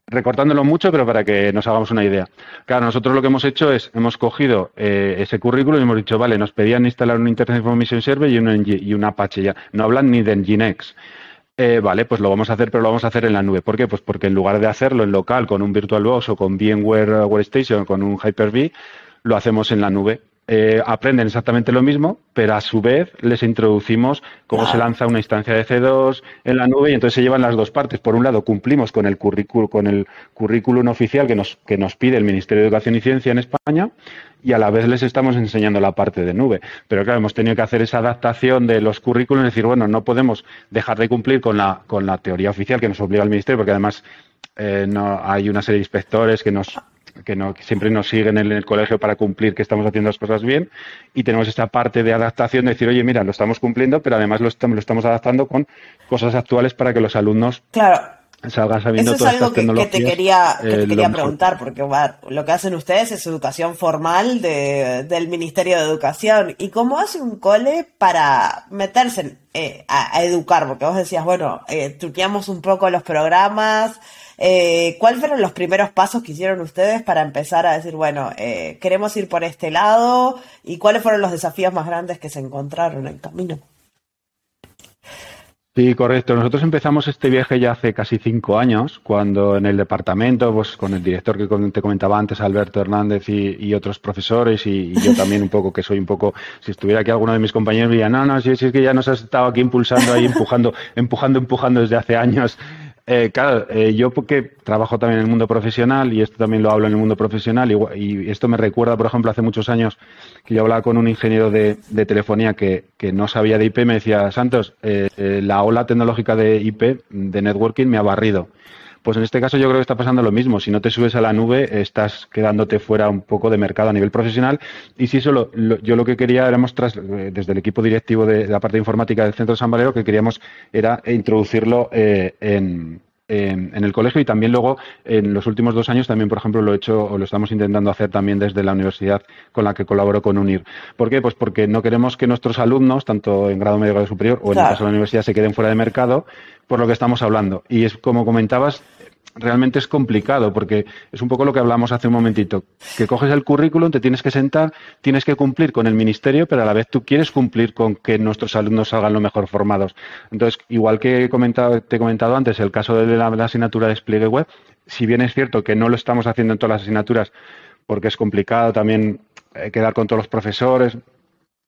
[SPEAKER 3] recortándolo mucho, pero para que nos hagamos una idea. Claro, nosotros lo que hemos hecho es, hemos cogido eh, ese currículo y hemos dicho, vale, nos pedían instalar un Internet Information Server y un, y un Apache ya. No hablan ni de Nginx. Eh, vale, pues lo vamos a hacer, pero lo vamos a hacer en la nube. ¿Por qué? Pues porque en lugar de hacerlo en local con un VirtualBox o con VMware Workstation o con un Hyper-V, lo hacemos en la nube. Eh, aprenden exactamente lo mismo, pero a su vez les introducimos cómo se lanza una instancia de C2 en la nube y entonces se llevan las dos partes. Por un lado, cumplimos con el, currículum, con el currículum oficial que nos, que nos pide el Ministerio de Educación y Ciencia en España y a la vez les estamos enseñando la parte de nube. Pero claro, hemos tenido que hacer esa adaptación de los currículos y decir, bueno, no podemos dejar de cumplir con la, con la teoría oficial que nos obliga el Ministerio, porque además eh, no, hay una serie de inspectores que nos que, no, siempre nos siguen en el colegio para cumplir que estamos haciendo las cosas bien y tenemos esta parte de adaptación de decir, oye, mira, lo estamos cumpliendo, pero además lo estamos, lo estamos adaptando con cosas actuales para que los alumnos
[SPEAKER 1] claro.
[SPEAKER 3] Sabiendo
[SPEAKER 1] Eso es algo que, te quería, que te eh, quería preguntar, porque lo que hacen ustedes es educación formal de, del Ministerio de Educación. ¿Y cómo hace un cole para meterse eh, a, educar? Porque vos decías, bueno, eh, un poco los programas, eh, ¿Cuáles fueron los primeros pasos que hicieron ustedes para empezar a decir, bueno, eh, queremos ir por este lado? ¿Y cuáles fueron los desafíos más grandes que se encontraron en el camino?
[SPEAKER 3] Sí, correcto. Nosotros empezamos este viaje ya hace casi cinco años, cuando en el departamento, pues con el director que te comentaba antes, Alberto Hernández y, otros profesores, y, yo también un poco, que soy un poco, si estuviera aquí alguno de mis compañeros, diría, no, no, si, si es que ya nos has estado aquí impulsando ahí, empujando, empujando, empujando desde hace años eh, claro, eh, yo porque trabajo también en el mundo profesional y esto también lo hablo en el mundo profesional y, esto me recuerda, por ejemplo, hace muchos años que yo hablaba con un ingeniero de, telefonía que, no sabía de IP, me decía, Santos, eh, la ola tecnológica de IP, de networking, me ha barrido. Pues en este caso yo creo que está pasando lo mismo. Si no te subes a la nube, estás quedándote fuera un poco de mercado a nivel profesional. Y si eso, yo lo que quería era mostrar, desde el equipo directivo de, la parte informática del Centro de San Valero, que queríamos era introducirlo eh, en, en, el colegio y también luego en los últimos dos años también, por ejemplo, lo he hecho o lo estamos intentando hacer también desde la universidad con la que colaboro con UNIR. ¿Por qué? Pues porque no queremos que nuestros alumnos, tanto en grado medio o grado superior o en el caso de la universidad, se queden fuera de mercado por lo que estamos hablando. Y es como comentabas, realmente es complicado porque es un poco lo que hablamos hace un momentito, que coges el currículum, te tienes que sentar, tienes que cumplir con el ministerio, pero a la vez tú quieres cumplir con que nuestros alumnos salgan lo mejor formados. Entonces, igual que he comentado, te he comentado antes, el caso de la, asignatura de despliegue web, si bien es cierto que no lo estamos haciendo en todas las asignaturas porque es complicado también eh, quedar con todos los profesores,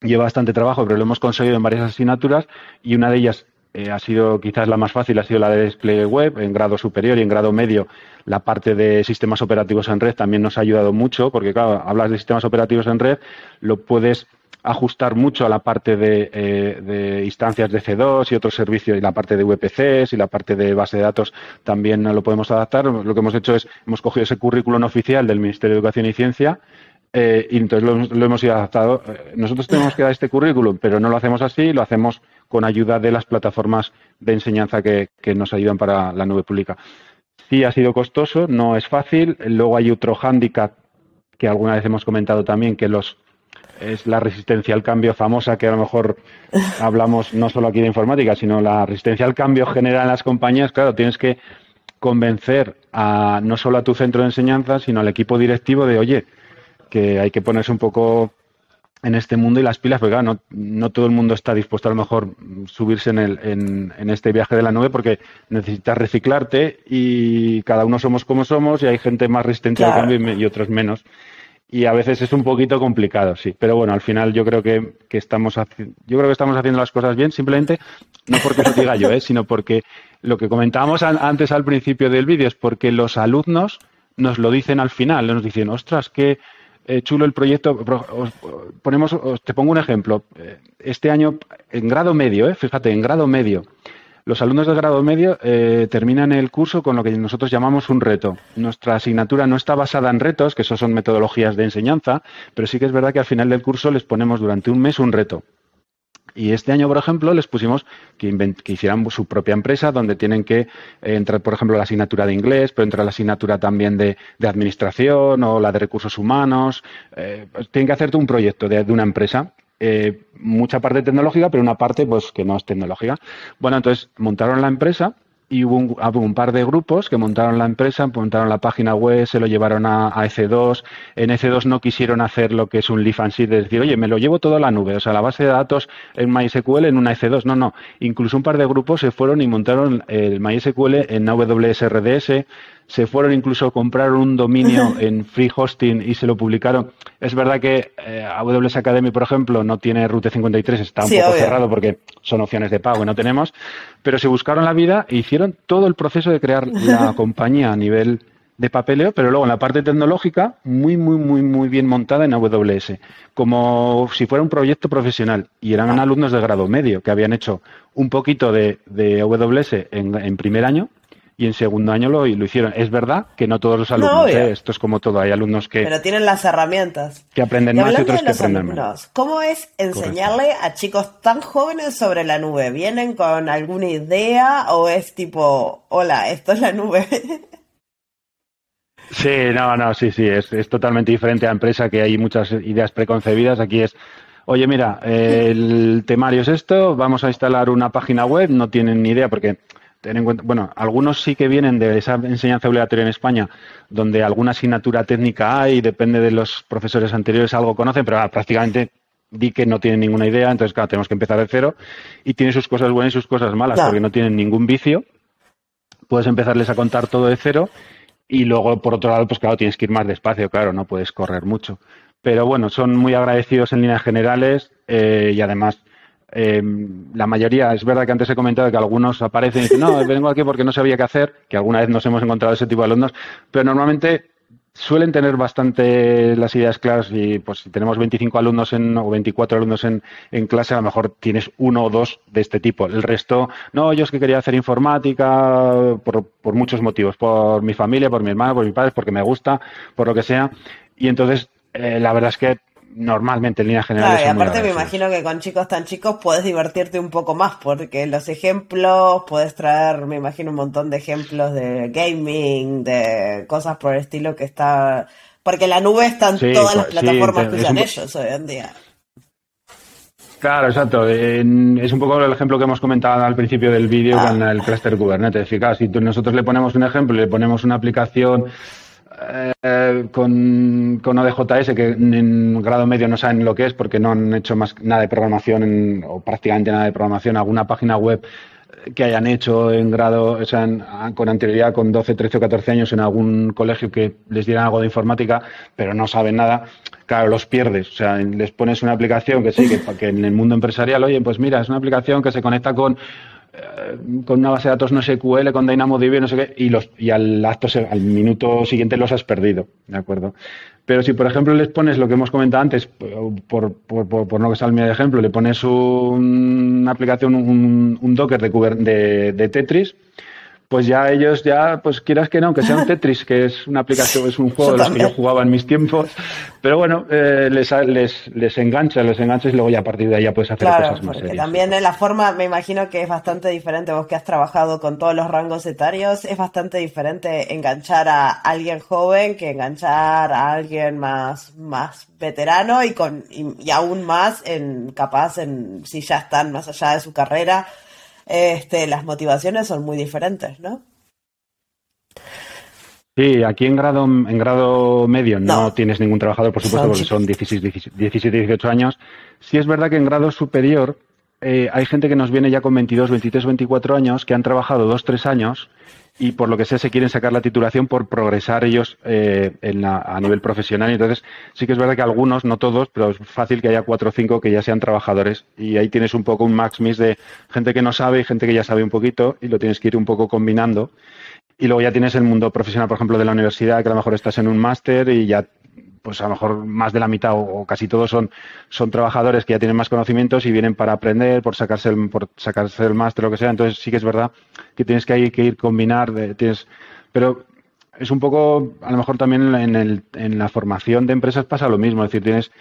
[SPEAKER 3] lleva bastante trabajo, pero lo hemos conseguido en varias asignaturas y una de ellas eh, ha sido quizás la más fácil, ha sido la de despliegue web en grado superior y en grado medio. La parte de sistemas operativos en red también nos ha ayudado mucho, porque claro, hablas de sistemas operativos en red, lo puedes ajustar mucho a la parte de, eh, instancias de C2 y otros servicios, y la parte de VPCs y la parte de base de datos también lo podemos adaptar. Lo que hemos hecho es, hemos cogido ese currículum oficial del Ministerio de Educación y Ciencia eh, y entonces lo, hemos ido adaptado. Nosotros tenemos que dar este currículum, pero no lo hacemos así, lo hacemos con ayuda de las plataformas de enseñanza que, que nos ayudan para la nube pública. Sí ha sido costoso, no es fácil. Luego hay otro hándicap que alguna vez hemos comentado también, que los es la resistencia al cambio famosa que a lo mejor hablamos no solo aquí de informática, sino la resistencia al cambio general en las compañías. Claro, tienes que convencer a no solo a tu centro de enseñanza, sino al equipo directivo de, oye, que hay que ponerse un poco en este mundo y las pilas, porque claro, no, no todo el mundo está dispuesto a lo mejor subirse en, el, en, en, este viaje de la nube porque necesitas reciclarte y cada uno somos como somos y hay gente más resistente al cambio y, y otros menos y a veces es un poquito complicado, sí. Pero bueno, al final yo creo que, que estamos yo creo que estamos haciendo las cosas bien, simplemente no porque lo diga yo, ¿eh? sino porque lo que comentábamos antes al principio del vídeo es porque los alumnos nos lo dicen al final, nos dicen, ostras, qué eh, chulo el proyecto. ponemos, te pongo un ejemplo. Eh, este año, en grado medio, ¿eh? fíjate, en grado medio, los alumnos de grado medio terminan el curso con lo que nosotros llamamos un reto. Nuestra asignatura no está basada en retos, que eso son metodologías de enseñanza, pero sí que es verdad que al final del curso les ponemos durante un mes un reto. Y este año, por ejemplo, les pusimos que, que, hicieran su propia empresa donde tienen que eh, entrar, por ejemplo, la asignatura de inglés, pero entra la asignatura también de, administración o la de recursos humanos. Eh, pues tienen que hacerte un proyecto de, de una empresa eh, mucha parte tecnológica, pero una parte pues que no es tecnológica. Bueno, entonces montaron la empresa y hubo un, par de grupos que montaron la empresa, montaron la página web, se lo llevaron a, a EC2. En EC2 no quisieron hacer lo que es un leaf and seed, de decir, oye, me lo llevo todo a la nube, o sea, la base de datos en MySQL en una EC2. No, no. Incluso un par de grupos se fueron y montaron el MySQL en AWS RDS, se fueron incluso a comprar un dominio en free hosting y se lo publicaron. Es verdad que eh, AWS Academy, por ejemplo, no tiene Route 53, está un poco cerrado porque son opciones de pago y no tenemos, pero se buscaron la vida e hicieron todo el proceso de crear la compañía a nivel de papeleo, pero luego en la parte tecnológica, muy, muy, muy, muy bien montada en AWS, como si fuera un proyecto profesional. Y eran alumnos de grado medio que habían hecho un poquito de, de AWS en, en primer año y en segundo año lo, lo hicieron. Es verdad que no todos los alumnos, ¿eh? esto es como todo, hay alumnos que...
[SPEAKER 1] Pero tienen las herramientas.
[SPEAKER 3] Que aprenden más y otros que aprenden menos.
[SPEAKER 1] ¿Cómo es enseñarle a chicos tan jóvenes sobre la nube? ¿Vienen con alguna idea o es tipo, hola, esto es la nube?
[SPEAKER 3] Sí, no, no, sí, sí, es, es totalmente diferente a empresa que hay muchas ideas preconcebidas. Aquí es, oye, mira, el temario es esto, vamos a instalar una página web, no tienen ni idea porque ten en cuenta, bueno, algunos sí que vienen de esa enseñanza obligatoria en España, donde alguna asignatura técnica hay, depende de los profesores anteriores, algo conocen, pero ah, prácticamente di que no tienen ninguna idea, entonces claro, tenemos que empezar de cero y tiene sus cosas buenas y sus cosas malas, porque no tienen ningún vicio. Puedes empezarles a contar todo de cero y luego, por otro lado, pues claro, tienes que ir más despacio, claro, no puedes correr mucho. Pero bueno, son muy agradecidos en líneas generales eh, y además eh, la mayoría, es verdad que antes he comentado que algunos aparecen y dicen, no, vengo aquí porque no sabía qué hacer, que alguna vez nos hemos encontrado ese tipo de alumnos, pero normalmente suelen tener bastante las ideas claras y pues si tenemos 25 alumnos en, o 24 alumnos en, en, clase, a lo mejor tienes uno o dos de este tipo. El resto, no, yo es que quería hacer informática por, por muchos motivos, por mi familia, por mi hermano, por mis padres, porque me gusta, por lo que sea. Y entonces, eh, la verdad es que normalmente en líneas generales.
[SPEAKER 1] Claro, y aparte me imagino que con chicos tan chicos puedes divertirte un poco más, porque los ejemplos, puedes traer, me imagino, un montón de ejemplos de gaming, de cosas por el estilo que está. Porque la nube está en todas las plataformas sí, que usan ellos hoy en día.
[SPEAKER 3] Claro, exacto. es un poco el ejemplo que hemos comentado al principio del vídeo ah. con el cluster Kubernetes. Fijaos, si nosotros le ponemos un ejemplo, le ponemos una aplicación eh, con, con ODJS, que en grado medio no saben lo que es porque no han hecho más nada de programación o prácticamente nada de programación, alguna página web que hayan hecho en grado, o sea, con anterioridad, con 12, 13 o 14 años en algún colegio que les dieran algo de informática, pero no saben nada, claro, los pierdes. O sea, les pones una aplicación que sí, que, en el mundo empresarial, oye, pues mira, es una aplicación que se conecta con con una base de datos no SQL, con DynamoDB, no sé qué, y, los, y al acto, al minuto siguiente los has perdido, ¿de acuerdo? Pero si, por ejemplo, les pones lo que hemos comentado antes, por, por, por, por no que salga de ejemplo, le pones un, una aplicación, un, un Docker de, de, de, Tetris, pues ya ellos ya, pues quieras que no, aunque sea un Tetris, que es una aplicación, es un juego de los que yo jugaba en mis tiempos, pero bueno, eh, les, les, les engancha, les engancha y luego ya a partir de ahí ya puedes hacer cosas más serias.
[SPEAKER 1] También en la forma, me imagino que es bastante diferente, vos que has trabajado con todos los rangos etarios, es bastante diferente enganchar a alguien joven que enganchar a alguien más, más veterano y con, y aún más en, capaz en, si ya están más allá de su carrera, este, las motivaciones son muy diferentes, ¿no?
[SPEAKER 3] Sí, aquí en grado, en grado medio no, tienes ningún trabajador, por supuesto, porque son 16, 17, 18 años. Sí es verdad que en grado superior eh, hay gente que nos viene ya con 22, 23, 24 años, que han trabajado 2, 3 años y por lo que sé se quieren sacar la titulación por progresar ellos eh, a nivel profesional. Entonces sí que es verdad que algunos, no todos, pero es fácil que haya cuatro o cinco que ya sean trabajadores y ahí tienes un poco un max mix de gente que no sabe y gente que ya sabe un poquito y lo tienes que ir un poco combinando. Y luego ya tienes el mundo profesional, por ejemplo, de la universidad, que a lo mejor estás en un máster y ya pues a lo mejor más de la mitad o, casi todos son, son trabajadores que ya tienen más conocimientos y vienen para aprender, por sacarse el, por sacarse el máster, lo que sea. Entonces sí que es verdad que tienes que, hay que ir combinar, tienes, pero es un poco, a lo mejor también en, el, en la formación de empresas pasa lo mismo, es decir, tienes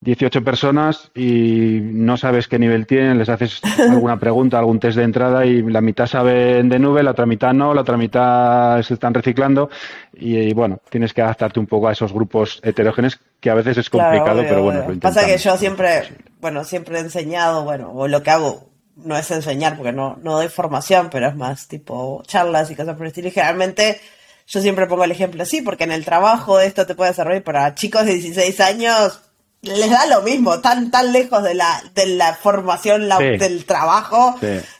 [SPEAKER 3] 18 personas y no sabes qué nivel tienen, les haces alguna pregunta, algún test de entrada y la mitad saben de nube, la otra mitad no, la otra mitad se están reciclando y, bueno, tienes que adaptarte un poco a esos grupos heterogéneos que a veces es complicado, pero bueno, lo
[SPEAKER 1] Pasa que yo siempre, bueno, siempre he enseñado, bueno, o lo que hago no es enseñar porque no, no doy formación, pero es más tipo charlas y cosas por el estilo. Y generalmente yo siempre pongo el ejemplo así, porque en el trabajo esto te puede servir para chicos de 16 años, les da lo mismo, tan tan lejos de la de la formación del trabajo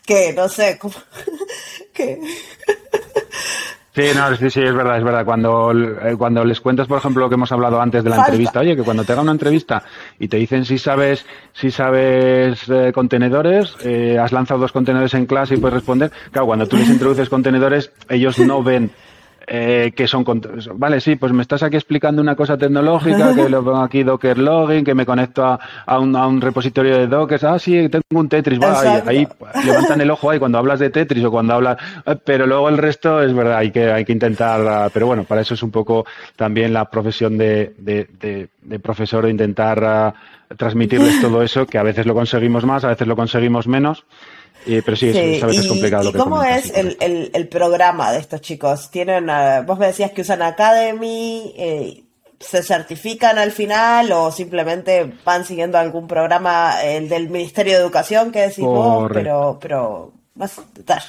[SPEAKER 1] que no sé que
[SPEAKER 3] Sí, no, sí, sí, es verdad, es verdad. Cuando, eh, cuando les cuentas, por ejemplo, lo que hemos hablado antes de la entrevista, oye, que cuando te hagan una entrevista y te dicen si sabes, si sabes eh, contenedores, eh, has lanzado dos contenedores en clase y puedes responder, claro, cuando tú les introduces contenedores, ellos no ven eh, que son vale sí pues me estás aquí explicando una cosa tecnológica que lo pongo aquí Docker login que me conecto a, un, a un, repositorio de Docker ah sí tengo un Tetris ahí, levantan el ojo ahí cuando hablas de Tetris o cuando hablas eh, pero luego el resto es verdad hay que hay que intentar ah, pero bueno para eso es un poco también la profesión de, de, de, profesor de intentar ah, transmitirles todo eso que a veces lo conseguimos más a veces lo conseguimos menos pero sí, es, a veces complicado.
[SPEAKER 1] ¿Y cómo es el, el, programa de estos chicos? Tienen, uh, vos me decías que usan Academy, eh, ¿se certifican al final o simplemente van siguiendo algún programa, el del Ministerio de Educación que decís vos, pero, pero más detalle?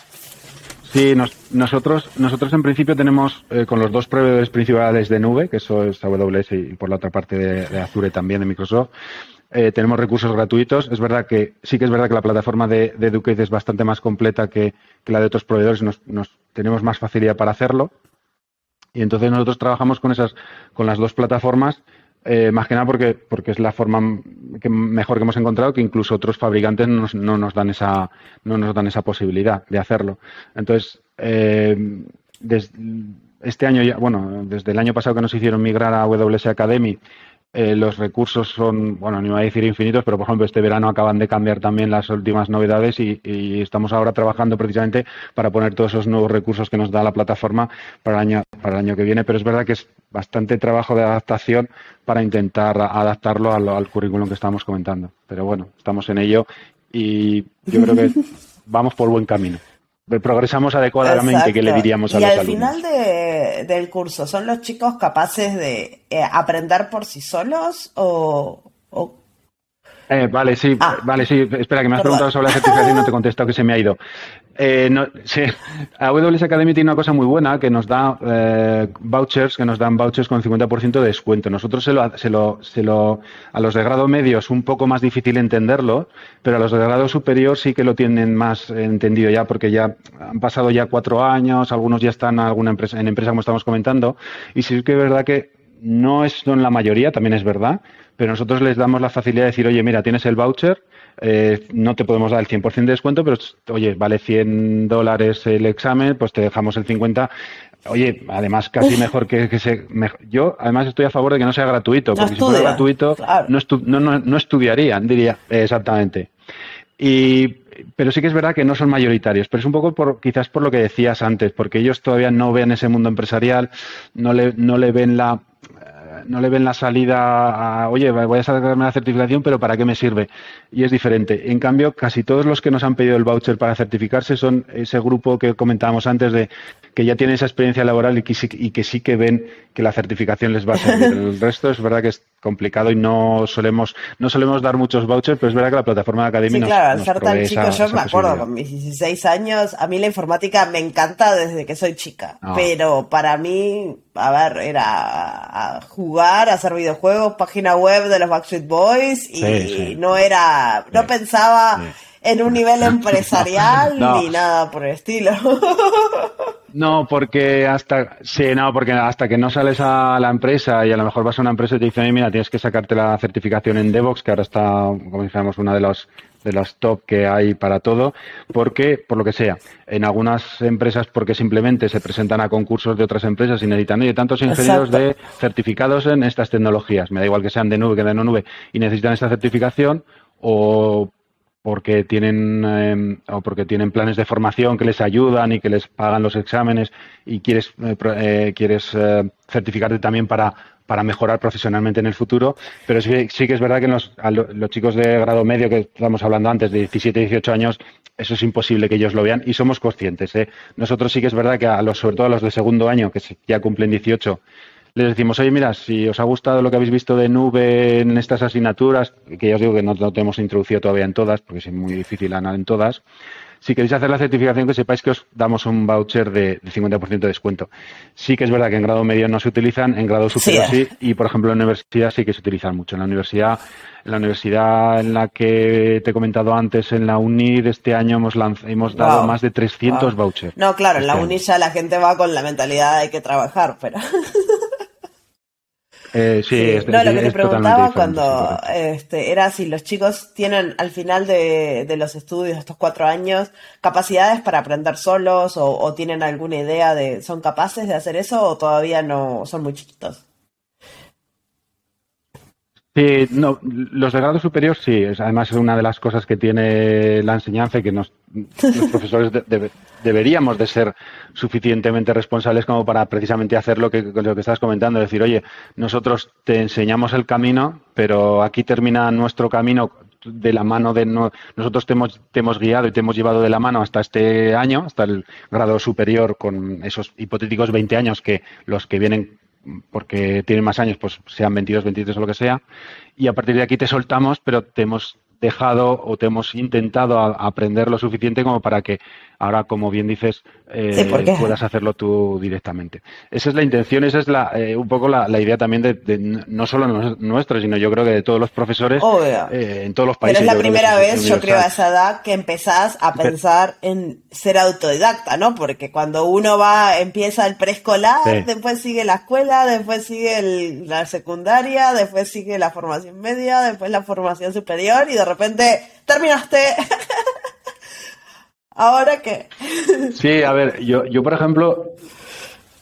[SPEAKER 3] Sí, nosotros, nosotros en principio tenemos eh, con los dos proveedores principales de nube, que eso es AWS y por la otra parte de, de Azure también de Microsoft, eh, tenemos recursos gratuitos. Es verdad que sí que es verdad que la plataforma de, de Educate es bastante más completa que, la de otros proveedores. Nos, nos, tenemos más facilidad para hacerlo. Y entonces nosotros trabajamos con esas, con las dos plataformas, eh, más que nada porque, porque es la forma que mejor que hemos encontrado, que incluso otros fabricantes no nos dan esa, no nos dan esa posibilidad de hacerlo. Entonces, eh, desde este año ya, bueno, desde el año pasado que nos hicieron migrar a AWS Academy, eh, los recursos son, bueno, ni voy a decir infinitos, pero por ejemplo este verano acaban de cambiar también las últimas novedades y, estamos ahora trabajando precisamente para poner todos esos nuevos recursos que nos da la plataforma para el año, para el año que viene. Pero es verdad que es bastante trabajo de adaptación para intentar adaptarlo al, al currículum que estamos comentando. Pero bueno, estamos en ello y yo creo que vamos por buen camino progresamos adecuadamente, que le diríamos a
[SPEAKER 1] y
[SPEAKER 3] los
[SPEAKER 1] al final del curso, ¿son los chicos capaces de eh, aprender por sí solos o,
[SPEAKER 3] eh, vale, sí, ah. vale, sí. Espera, que me has preguntado sobre la certificación y no te he contestado que se me ha ido. Eh, no, sí. AWS Academy tiene una cosa muy buena que nos da eh, vouchers, que nos dan vouchers con 50% de descuento. Nosotros se lo, se, lo, se lo, a los de grado medio es un poco más difícil entenderlo, pero a los de grado superior sí que lo tienen más entendido ya, porque ya han pasado ya cuatro años, algunos ya están en alguna empresa, en empresa como estamos comentando, y sí que es verdad que no es en la mayoría, también es verdad, pero nosotros les damos la facilidad de decir, oye, mira, tienes el voucher, eh, no te podemos dar el 100% de descuento, pero oye, vale 100 dólares el examen, pues te dejamos el 50. Oye, además casi mejor que, que se... yo además estoy a favor de que no sea gratuito, porque si fuera gratuito no, no, no, estudiarían, diría, exactamente. Y, pero sí que es verdad que no son mayoritarios, pero es un poco por, quizás por lo que decías antes, porque ellos todavía no ven ese mundo empresarial, no le, no le ven la no le ven la salida a, oye, voy a sacarme la certificación, pero ¿para qué me sirve? Y es diferente. En cambio, casi todos los que nos han pedido el voucher para certificarse son ese grupo que comentábamos antes de que ya tienen esa experiencia laboral y que, sí, y que sí que ven que la certificación les va a servir. El resto es verdad que es complicado y no solemos no solemos dar muchos vouchers, pero es verdad que la plataforma de academia
[SPEAKER 1] sí, claro, al ser tan chico, yo me acuerdo, con mis 16 años, a mí la informática me encanta desde que soy chica, pero para mí, a ver, era jugar, hacer videojuegos, página web de los Backstreet Boys y no era, no pensaba en un nivel empresarial ni nada por el estilo.
[SPEAKER 3] No, porque hasta sí, no, porque hasta que no sales a la empresa y a lo mejor vas a una empresa y te dicen, mira, tienes que sacarte la certificación en DevOps, que ahora está, como decíamos, una de los de los top que hay para todo, porque, por lo que sea, en algunas empresas porque simplemente se presentan a concursos de otras empresas y necesitan, oye, tantos ingenieros de certificados en estas tecnologías, me da igual que sean de nube que de no nube, y necesitan esta certificación, o porque tienen em, o porque tienen planes de formación que les ayudan y que les pagan los exámenes y quieres eh, eh, quieres eh, certificarte también para para mejorar profesionalmente en el futuro, pero sí, sí que es verdad que los, los chicos de grado medio que estamos hablando antes, de 17, 18 años, eso es imposible que ellos lo vean y somos conscientes. Nosotros sí que es verdad que a los, sobre todo a los de segundo año, que ya cumplen 18, les decimos, oye, mira, si os ha gustado lo que habéis visto de nube en estas asignaturas, que ya os digo que no, no te hemos introducido todavía en todas, porque es muy difícil ganar en todas, si queréis hacer la certificación, que sepáis que os damos un voucher de, 50% de descuento. Sí que es verdad que en grado medio no se utilizan, en grado superior sí, y por ejemplo en la universidad sí que se utilizan mucho. En la universidad, en la universidad en la que te he comentado antes, en la UNID, este año hemos, hemos dado más de 300 vouchers.
[SPEAKER 1] No, claro, en la
[SPEAKER 3] este
[SPEAKER 1] UNID ya la gente va con la mentalidad de hay que trabajar, pero...
[SPEAKER 3] Eh, sí,
[SPEAKER 1] no, lo que te preguntaba cuando este, era si los chicos tienen al final de, los estudios, estos cuatro años, capacidades para aprender solos o, tienen alguna idea de, ¿son capaces de hacer eso o todavía no son muy chiquitos?
[SPEAKER 3] Sí, no, los de grado superior sí, además es una de las cosas que tiene la enseñanza y que nos, los profesores deberíamos de ser suficientemente responsables como para precisamente hacer lo que, lo que estás comentando, decir, oye, nosotros te enseñamos el camino, pero aquí termina nuestro camino de la mano de nosotros te hemos, te hemos guiado y te hemos llevado de la mano hasta este año, hasta el grado superior con esos hipotéticos 20 años que los que vienen porque tienen más años, pues sean 22, 23 o lo que sea, y a partir de aquí te soltamos, pero te hemos dejado o te hemos intentado aprender lo suficiente como para que ahora, como bien dices, eh, puedas hacerlo tú directamente. Esa es la intención, esa es la, eh, un poco la, idea también de, no solo nuestra, sino yo creo que de todos los profesores eh, en todos los países.
[SPEAKER 1] Pero es la primera vez, yo creo, a esa edad que empezás a pensar en ser autodidacta, ¿no? Porque cuando uno va, empieza el preescolar, después sigue la escuela, después sigue la secundaria, después sigue la formación media, después la formación superior y de repente terminaste. ¿Ahora qué?
[SPEAKER 3] Sí, a ver, yo, yo por ejemplo,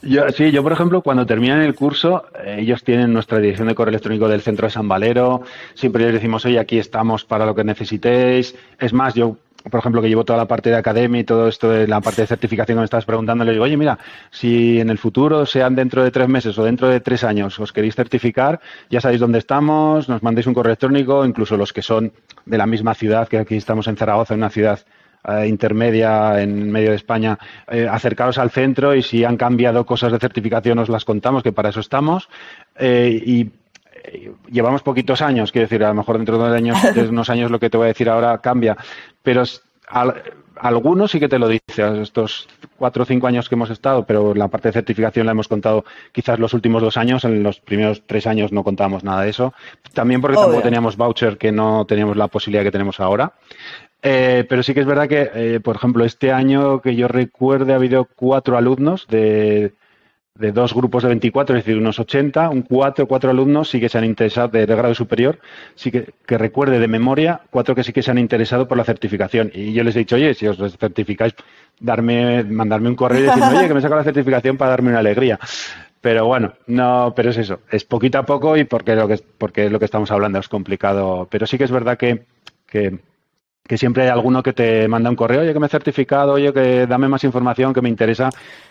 [SPEAKER 3] yo, sí, yo por ejemplo, cuando terminan el curso, eh, ellos tienen nuestra dirección de correo electrónico del centro de San Valero, siempre les decimos, oye, aquí estamos para lo que necesitéis. Es más, yo, por ejemplo, que llevo toda la parte de academia y todo esto de la parte de certificación que me estás preguntando, le digo, oye, mira, si en el futuro, sean dentro de tres meses o dentro de tres años, os queréis certificar, ya sabéis dónde estamos, nos mandéis un correo electrónico, incluso los que son de la misma ciudad, que aquí estamos en Zaragoza, en una ciudad eh, intermedia en medio de España, eh, acercaros al centro y si han cambiado cosas de certificación os las contamos, que para eso estamos. Eh, y llevamos poquitos años, quiero decir, a lo mejor dentro de, años, de unos años lo que te voy a decir ahora cambia, pero algunos sí que te lo dice, estos cuatro o cinco años que hemos estado, pero la parte de certificación la hemos contado quizás los últimos dos años, en los primeros tres años no contábamos nada de eso, también porque tampoco teníamos voucher que no teníamos la posibilidad que tenemos ahora. Eh, pero sí que es verdad que, eh, por ejemplo, este año que yo recuerde ha habido cuatro alumnos de, de dos grupos de 24, es decir, unos 80, un cuatro, cuatro alumnos sí que se han interesado de, grado superior, sí que, recuerde de memoria, cuatro que sí que se han interesado por la certificación. Y yo les he dicho, oye, si os certificáis, darme, mandarme un correo y decirme, oye, que me saco la certificación para darme una alegría. Pero bueno, no, pero es eso, es poquito a poco y porque lo que, porque lo que estamos hablando es complicado. Pero sí que es verdad que, que que siempre hay alguno que te manda un correo, oye, que me he certificado, oye, que dame más información, que me interesa.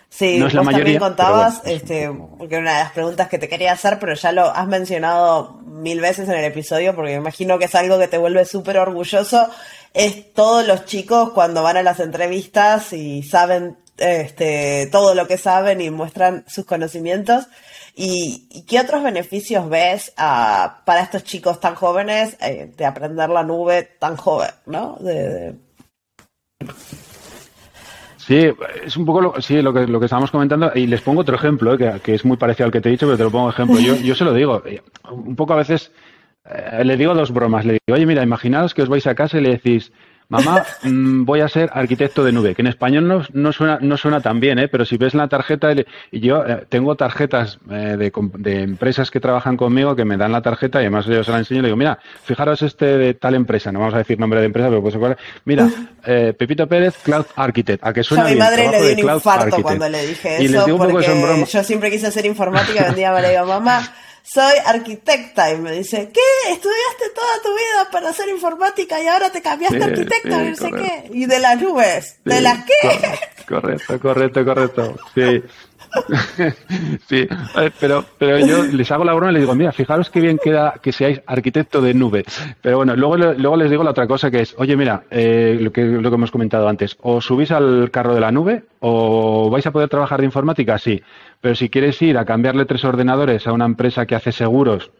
[SPEAKER 1] Sí,
[SPEAKER 3] no es la
[SPEAKER 1] vos
[SPEAKER 3] mayoría,
[SPEAKER 1] también contabas,
[SPEAKER 3] bueno,
[SPEAKER 1] este, porque una de las preguntas que te quería hacer, pero ya lo has mencionado mil veces en el episodio, porque me imagino que es algo que te vuelve súper orgulloso, es todos los chicos cuando van a las entrevistas y saben este, todo lo que saben y muestran sus conocimientos. ¿Y, qué otros beneficios ves ah, para estos chicos tan jóvenes eh, de aprender la nube tan joven, ¿no? De-
[SPEAKER 3] Sí, es un poco lo, sí, lo, que, lo que estábamos comentando. Y les pongo otro ejemplo, eh, que, que es muy parecido al que te he dicho, pero te lo pongo ejemplo. Yo, yo se lo digo. eh, Un poco a veces le digo dos bromas. Le digo, oye, mira, imaginaos que os vais a casa y le decís, mamá, mm, voy a ser arquitecto de nube. Que en español no, no, suena, no suena tan bien, ¿eh? pero si ves la tarjeta, y yo eh, tengo tarjetas eh, de, de empresas que trabajan conmigo que me dan la tarjeta y además yo se la enseño y le digo, mira, fijaros este de tal empresa, no vamos a decir nombre de empresa, pero pues mira, eh, Pepito Pérez, Cloud Architect, a que suena
[SPEAKER 1] a mi
[SPEAKER 3] bien,
[SPEAKER 1] madre le
[SPEAKER 3] trabajo
[SPEAKER 1] di
[SPEAKER 3] de
[SPEAKER 1] un infarto
[SPEAKER 3] Architect.
[SPEAKER 1] cuando le dije
[SPEAKER 3] Y
[SPEAKER 1] eso, porque yo siempre quise hacer informática y un día me le digo, mamá, soy arquitecta. Y me dice, ¿qué? Estudiaste toda tu vida para hacer informática y ahora te cambiaste a
[SPEAKER 3] Sí,
[SPEAKER 1] arquitecta,
[SPEAKER 3] sí,
[SPEAKER 1] y no sé
[SPEAKER 3] correcto.
[SPEAKER 1] qué. Y de las nubes, ¿de las qué?
[SPEAKER 3] cor- Correcto, correcto, correcto. Sí. sí, pero, pero yo les hago la broma y les digo, mira, fijaros qué bien queda que seáis arquitecto de nube. Pero bueno, luego, luego les digo la otra cosa que es, oye, mira, eh, lo, que, lo que hemos comentado antes, o subís al carro de la nube o vais a poder trabajar de informática, sí. Pero si quieres ir a cambiarle tres ordenadores a una empresa que hace seguros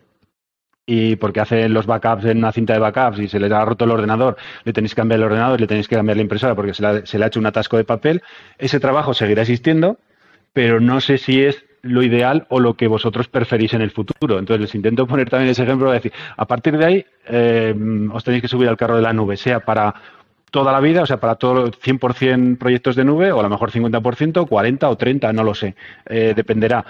[SPEAKER 3] y porque hace los backups en una cinta de backups y se les ha roto el ordenador, le tenéis que cambiar el ordenador, le tenéis que cambiar la impresora porque se le ha hecho un atasco de papel, ese trabajo seguirá existiendo, pero no sé si es lo ideal o lo que vosotros preferís en el futuro. Entonces les intento poner también ese ejemplo de decir, a partir de ahí eh, os tenéis que subir al carro de la nube, sea para toda la vida, o sea, para todos 100% proyectos de nube, o a lo mejor 50%, 40 o 30, no lo sé, eh, dependerá.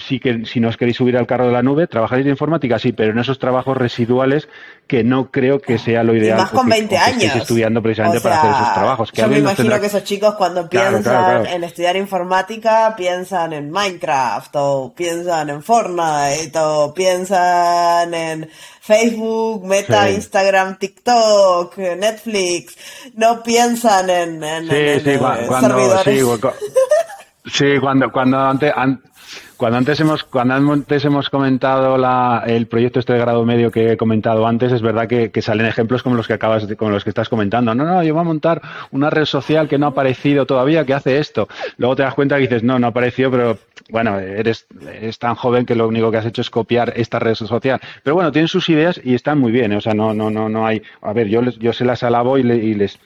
[SPEAKER 3] Sí que si no os queréis subir al carro de la nube, trabajáis de informática, sí, pero en esos trabajos residuales que no creo que sea lo
[SPEAKER 1] Y
[SPEAKER 3] ideal.
[SPEAKER 1] más con
[SPEAKER 3] que- o que
[SPEAKER 1] años.
[SPEAKER 3] estéis estudiando precisamente
[SPEAKER 1] O
[SPEAKER 3] para hacer esos trabajos. Que
[SPEAKER 1] yo me imagino
[SPEAKER 3] tendrá-
[SPEAKER 1] que esos chicos cuando piensan
[SPEAKER 3] claro, claro.
[SPEAKER 1] en estudiar informática piensan en Minecraft o piensan en Fortnite o piensan en Facebook, Meta,
[SPEAKER 3] Sí.
[SPEAKER 1] Instagram, TikTok, Netflix. No piensan en, en,
[SPEAKER 3] Sí,
[SPEAKER 1] en-
[SPEAKER 3] sí,
[SPEAKER 1] en-
[SPEAKER 3] cua-
[SPEAKER 1] en
[SPEAKER 3] cuando,
[SPEAKER 1] servidores.
[SPEAKER 3] sí, cu- sí, cuando, cuando antes, an- cuando antes hemos, cuando antes hemos comentado la, el proyecto este de grado medio que he comentado antes, es verdad que, que salen ejemplos como los que acabas de, como los que estás comentando. No, no, yo voy a montar una red social que no ha aparecido todavía, que hace esto. Luego te das cuenta que dices, no, no ha aparecido, pero bueno, eres, eres tan joven que lo único que has hecho es copiar esta red social. Pero bueno, tienen sus ideas y están muy bien, o sea, no, no, no, no hay. A ver, yo les, yo se las alabo y, le- y les,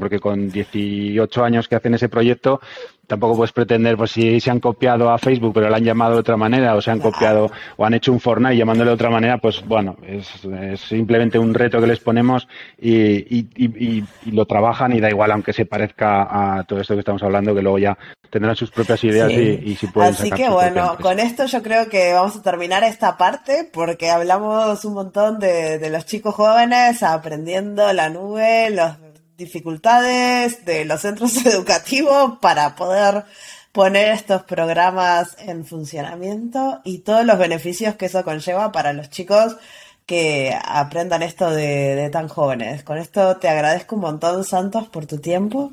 [SPEAKER 3] porque con 18 años que hacen ese proyecto, tampoco puedes pretender, pues si se han copiado a Facebook, pero lo han llamado de otra manera, o se han copiado, o han hecho un Fortnite llamándole de otra manera, pues bueno, es, es simplemente un reto que les ponemos y, y- y- y- y lo trabajan y da igual, aunque se parezca a todo esto que estamos hablando, que luego ya tendrán sus propias ideas
[SPEAKER 1] Sí.
[SPEAKER 3] y, si pueden
[SPEAKER 1] Así
[SPEAKER 3] sacar
[SPEAKER 1] que bueno, con esto yo creo que vamos a terminar esta parte porque hablamos un montón de, de los chicos jóvenes aprendiendo la nube, las dificultades de los centros educativos para poder poner estos programas en funcionamiento y todos los beneficios que eso conlleva para los chicos que aprendan esto de, tan jóvenes. Con esto te agradezco un montón, Santos, por tu tiempo.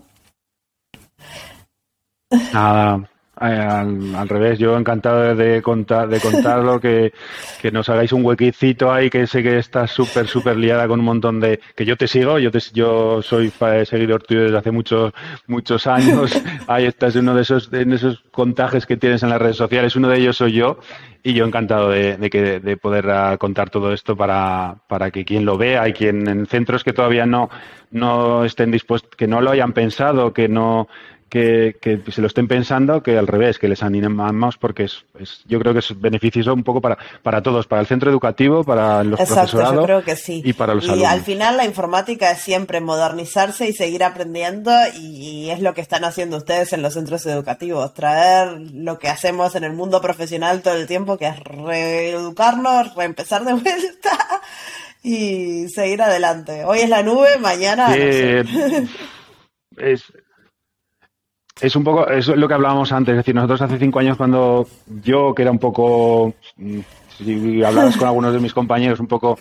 [SPEAKER 3] Nada, al, al revés, yo encantado de contar, de contarlo, que, que nos hagáis un huequicito ahí, que sé que estás súper, súper liada con un montón de, que yo te sigo, yo te, yo soy fa- seguidor tuyo desde hace muchos, muchos años, ahí estás en uno de esos, en esos contagios que tienes en las redes sociales, uno de ellos soy yo, y yo encantado de, de que, de poder ah, contar todo esto para, para que quien lo vea y quien en centros que todavía no, no estén dispuestos, que no lo hayan pensado, que no, que, que se lo estén pensando, que al revés, que les animamos porque es, es- yo creo que es beneficioso un poco para, para todos, para el centro educativo, para los
[SPEAKER 1] Exacto, yo creo que sí.
[SPEAKER 3] y para los
[SPEAKER 1] y
[SPEAKER 3] alumnos.
[SPEAKER 1] al final la informática es siempre modernizarse y seguir aprendiendo y, y es lo que están haciendo ustedes en los centros educativos, traer lo que hacemos en el mundo profesional todo el tiempo, que es reeducarnos, reempezar de vuelta y seguir adelante. Hoy es la nube, mañana... no sé.
[SPEAKER 3] Eh, es, es un poco, es lo que hablábamos antes, es decir, nosotros hace cinco años cuando yo, que era un poco, mm, si hablabas con algunos de mis compañeros, un poco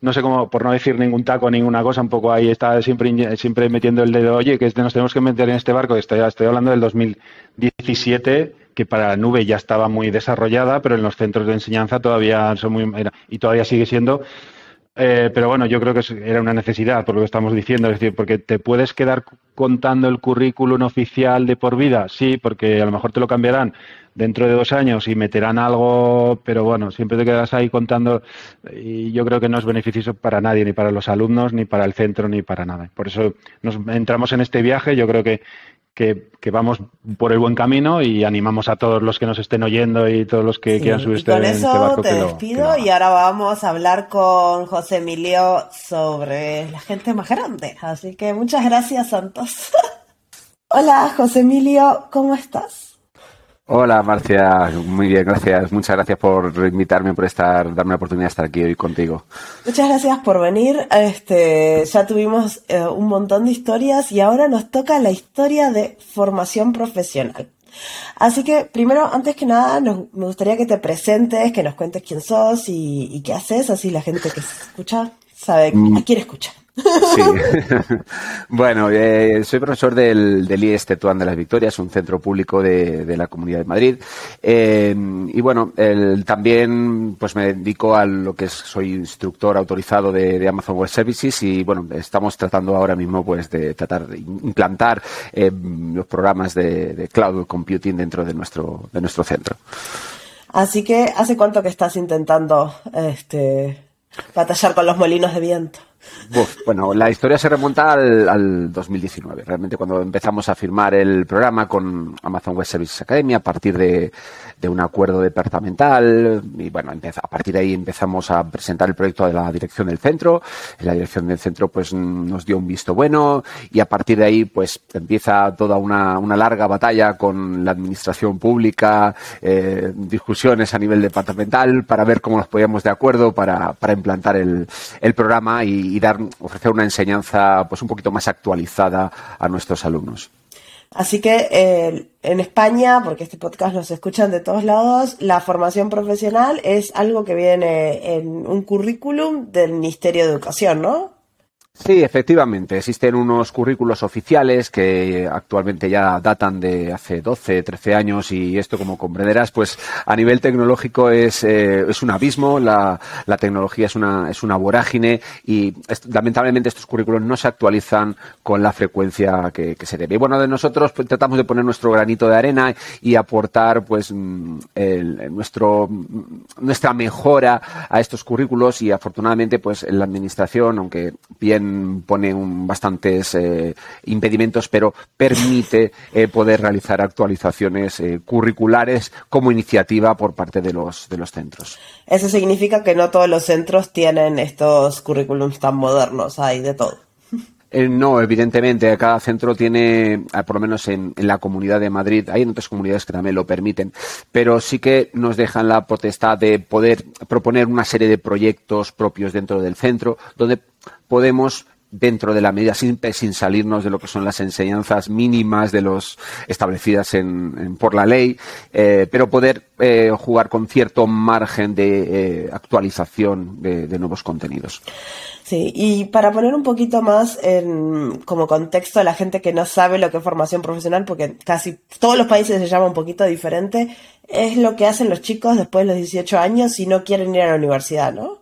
[SPEAKER 3] no sé cómo, por no decir ningún taco, ninguna cosa, un poco ahí está siempre, siempre metiendo el dedo, oye, que nos tenemos que meter en este barco, estoy, estoy hablando del 2017, que para la nube ya estaba muy desarrollada, pero en los centros de enseñanza todavía son muy, y todavía sigue siendo eh, pero bueno, yo creo que era una necesidad, por lo que estamos diciendo, es decir, porque te puedes quedar contando el currículum oficial de por vida, sí, porque a lo mejor te lo cambiarán dentro de dos años y meterán algo, pero bueno, siempre te quedas ahí contando y yo creo que no es beneficioso para nadie, ni para los alumnos, ni para el centro, ni para nada. Por eso nos entramos en este viaje, yo creo que que, vamos por el buen camino y animamos a todos los que nos estén oyendo y todos los que quieran subirse
[SPEAKER 1] con este eso te despido y ahora vamos a hablar con José Emilio sobre la gente más grande. Así que muchas gracias, Santos. Hola, José Emilio, ¿cómo estás?
[SPEAKER 4] Hola Marcia, muy bien, gracias. Muchas gracias por invitarme, por estar, darme la oportunidad de estar aquí hoy contigo.
[SPEAKER 1] Muchas gracias por venir. Este, ya tuvimos eh, un montón de historias y ahora nos toca la historia de formación profesional. Así que primero, antes que nada, me gustaría que te presentes, que nos cuentes quién sos y, y qué haces, así la gente que se escucha sabe mm. a quién escucha. Sí.
[SPEAKER 4] bueno, eh, soy profesor del, del IES Tetuán de las Victorias, un centro público de, la Comunidad de Madrid. Eh, y bueno, también pues me dedico a lo que es, soy instructor autorizado de, Amazon Web Services y bueno, estamos tratando ahora mismo pues de tratar de implantar eh, los programas de, de, cloud computing dentro de nuestro, de nuestro centro.
[SPEAKER 1] Así que, ¿hace cuánto que estás intentando este, batallar con los molinos de viento?
[SPEAKER 4] Bueno, la historia se remonta al, al, 2019, realmente cuando empezamos a firmar el programa con Amazon Web Services Academy a partir de, un acuerdo departamental y bueno, a partir de ahí empezamos a presentar el proyecto de la dirección del centro. La dirección del centro pues nos dio un visto bueno y a partir de ahí pues empieza toda una, larga batalla con la administración pública, eh, discusiones a nivel departamental para ver cómo nos podíamos de acuerdo para, para implantar el, el programa y, y dar, ofrecer una enseñanza pues un poquito más actualizada a nuestros alumnos.
[SPEAKER 1] Así que eh, en España, porque este podcast nos escuchan de todos lados, la formación profesional es algo que viene en un currículum del Ministerio de Educación, ¿no?
[SPEAKER 4] Sí, efectivamente. Existen unos currículos oficiales que actualmente ya datan de hace 12, 13 años y esto, como comprenderás, pues a nivel tecnológico es, eh, es un abismo, la, la, tecnología es una, es una vorágine y lamentablemente estos currículos no se actualizan con la frecuencia que, se debe. Y bueno, de nosotros pues, tratamos de poner nuestro granito de arena y aportar pues mm, el, nuestro, nuestra mejora a estos currículos y afortunadamente pues en la administración, aunque bien pone bastantes eh, impedimentos, pero permite eh, poder realizar actualizaciones eh, curriculares como iniciativa por parte de los, de los centros.
[SPEAKER 1] Eso significa que no todos los centros tienen estos currículums tan modernos, hay de todo.
[SPEAKER 4] no, evidentemente, cada centro tiene, por lo menos en, en, la comunidad de Madrid, hay en otras comunidades que también lo permiten, pero sí que nos dejan la potestad de poder proponer una serie de proyectos propios dentro del centro, donde podemos dentro de la medida sin, sin salirnos de lo que son las enseñanzas mínimas de los establecidas en, por la ley, eh, pero poder eh, jugar con cierto margen de eh, actualización de, nuevos contenidos.
[SPEAKER 1] Sí, y para poner un poquito más en, como contexto a la gente que no sabe lo que es formación profesional, porque casi todos los países se llama un poquito diferente, es lo que hacen los chicos después de los 18 años si no quieren ir a la universidad, ¿no?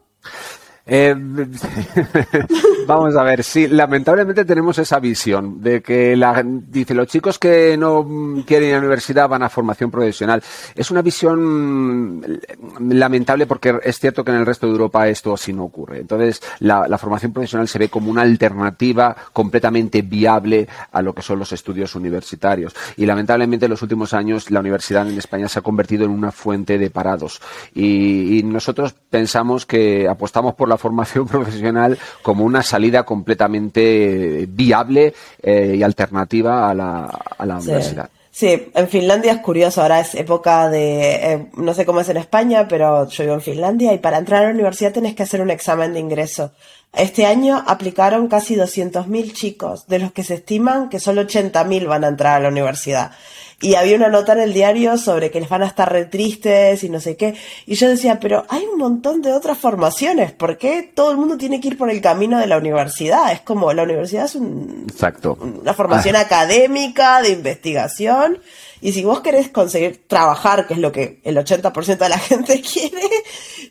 [SPEAKER 4] Eh, vamos a ver, sí, lamentablemente tenemos esa visión de que la, dice los chicos que no quieren ir a la universidad van a formación profesional. Es una visión lamentable porque es cierto que en el resto de Europa esto así no ocurre. Entonces, la, formación profesional se ve como una alternativa completamente viable a lo que son los estudios universitarios. Y lamentablemente en los últimos años la universidad en España se ha convertido en una fuente de parados. Y nosotros pensamos que apostamos por la formación profesional como una salida completamente viable eh, y alternativa a la, a la universidad.
[SPEAKER 1] Sí, en Finlandia es curioso, ahora es época de, eh, no sé cómo es en España, pero yo vivo en Finlandia y para entrar a la universidad tenés que hacer un examen de ingreso. Este año aplicaron casi 200.000 chicos, de los que se estiman que solo 80.000 van a entrar a la universidad. Y había una nota en el diario sobre que les van a estar re tristes y no sé qué. Y yo decía, pero hay un montón de otras formaciones, ¿por qué todo el mundo tiene que ir por el camino de la universidad? Es como, la universidad es un,
[SPEAKER 4] Exacto.
[SPEAKER 1] una formación académica, de investigación, y si vos querés conseguir trabajar, que es lo que el 80% de la gente quiere,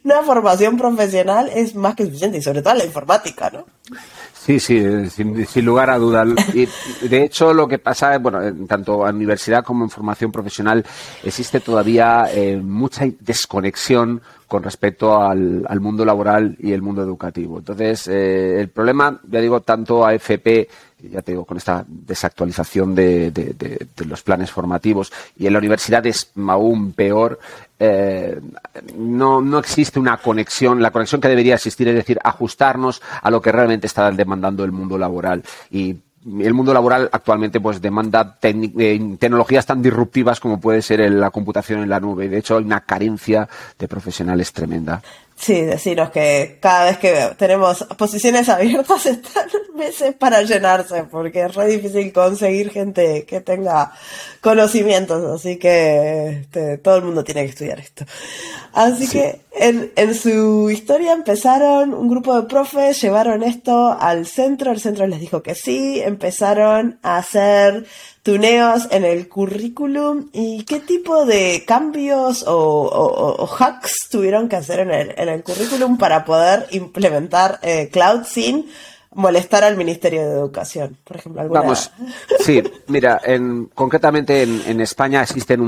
[SPEAKER 1] una formación profesional es más que suficiente, y sobre todo la informática, ¿no?
[SPEAKER 4] Sí, sí, sin, lugar a dudas. De hecho, lo que pasa, es, bueno, tanto en universidad como en formación profesional, existe todavía eh, mucha desconexión con respecto al, mundo laboral y el mundo educativo. Entonces, eh, el problema, ya digo, tanto a FP ya te digo, con esta desactualización de, los planes formativos y en la universidad es aún peor, eh, no, no existe una conexión, la conexión que debería existir es decir, ajustarnos a lo que realmente está demandando el mundo laboral y el mundo laboral actualmente pues demanda eh, tecnologías tan disruptivas como puede ser la computación en la nube. De hecho, hay una carencia de profesionales tremenda.
[SPEAKER 1] Sí, deciros que cada vez que tenemos posiciones abiertas están meses para llenarse, porque es re difícil conseguir gente que tenga conocimientos, así que este, todo el mundo tiene que estudiar esto. Así que en, en su historia empezaron un grupo de profes, llevaron esto al centro, el centro les dijo que sí, empezaron a hacer tuneos en el currículum y qué tipo de cambios o, hacks tuvieron que hacer en el, en el currículum para poder implementar eh, Cloud molestar al Ministerio de Educación, por ejemplo. ¿alguna...
[SPEAKER 4] Vamos, sí, mira, en, concretamente en, España existen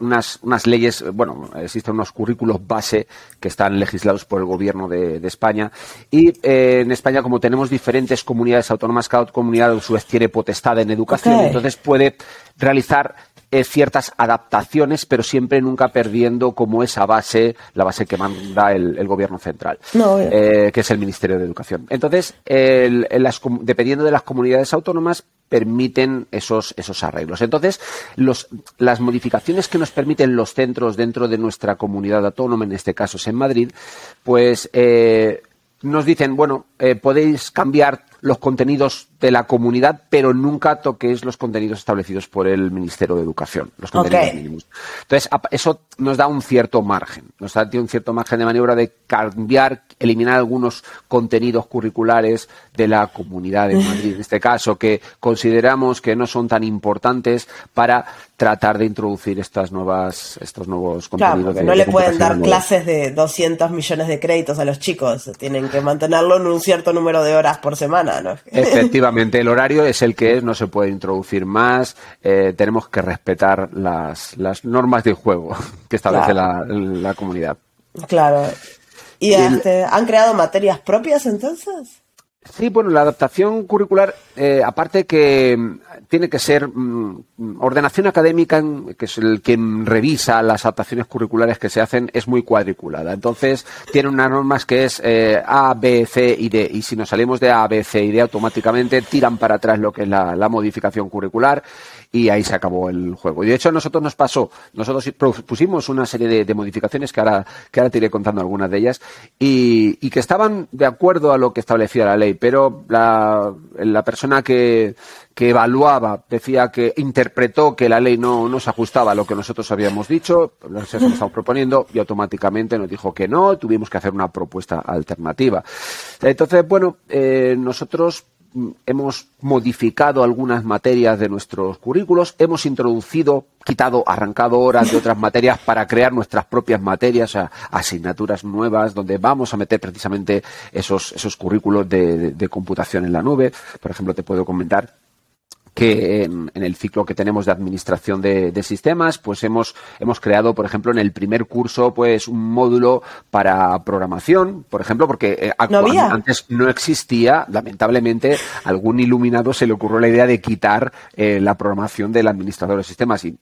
[SPEAKER 4] unas, unas leyes, bueno, existen unos currículos base que están legislados por el Gobierno de, España y eh, en España, como tenemos diferentes comunidades autónomas, cada comunidad a su vez tiene potestad en educación, entonces puede realizar eh, ciertas adaptaciones, pero siempre nunca perdiendo como esa base, la base que manda el, gobierno central, eh, que es el Ministerio de Educación. Entonces, dependiendo de las comunidades autónomas, permiten esos, esos arreglos. Entonces, los, las modificaciones que nos permiten los centros dentro de nuestra comunidad autónoma, en este caso es en Madrid, pues eh, nos dicen, bueno, podéis cambiar los contenidos de la comunidad, pero nunca toquéis los contenidos establecidos por el Ministerio de Educación, los contenidos mínimos. Entonces, eso nos da un cierto margen, nos da un cierto margen de maniobra de cambiar, eliminar algunos contenidos curriculares de la comunidad de Madrid, en este caso, que consideramos que no son tan importantes para tratar de introducir estas nuevas, estos nuevos contenidos.
[SPEAKER 1] Claro, no le pueden dar clases de 200 millones de créditos a los chicos, tienen que mantenerlo en un cierto número de horas por semana, ¿no?
[SPEAKER 4] Efectivamente, el horario es el que es, no se puede introducir más, eh, tenemos que respetar las, las normas del juego que establece la, comunidad.
[SPEAKER 1] Claro. ¿Y este, han creado materias propias entonces?
[SPEAKER 4] Sí, bueno, la adaptación curricular, eh, aparte que mm, tiene que ser mm, ordenación académica, que es el quien revisa las adaptaciones curriculares que se hacen, es muy cuadriculada. Entonces, tiene unas normas que es eh, A, B, C y D. Y si nos salimos de A, B, C y D, automáticamente tiran para atrás lo que es la modificación curricular y ahí se acabó el juego. Y de hecho a nosotros nos pasó, nosotros pusimos una serie de, modificaciones que ahora, que ahora te iré contando algunas de ellas y, y, que estaban de acuerdo a lo que establecía la ley, pero la, la persona que, que evaluaba decía que interpretó que la ley no, no se ajustaba a lo que nosotros habíamos dicho, lo que estamos proponiendo, y automáticamente nos dijo que no, tuvimos que hacer una propuesta alternativa. Entonces, bueno, eh, nosotros hemos modificado algunas materias de nuestros currículos, hemos introducido, quitado, arrancado horas de otras materias para crear nuestras propias materias, asignaturas nuevas, donde vamos a meter precisamente esos, esos currículos de computación en la nube. Por ejemplo, te puedo comentar que en, el ciclo que tenemos de administración de, sistemas, pues hemos, hemos creado, por ejemplo, en el primer curso, pues un módulo para programación, por ejemplo, porque eh, antes no existía, lamentablemente, algún iluminado se le ocurrió la idea de quitar eh, la programación del administrador de sistemas. Y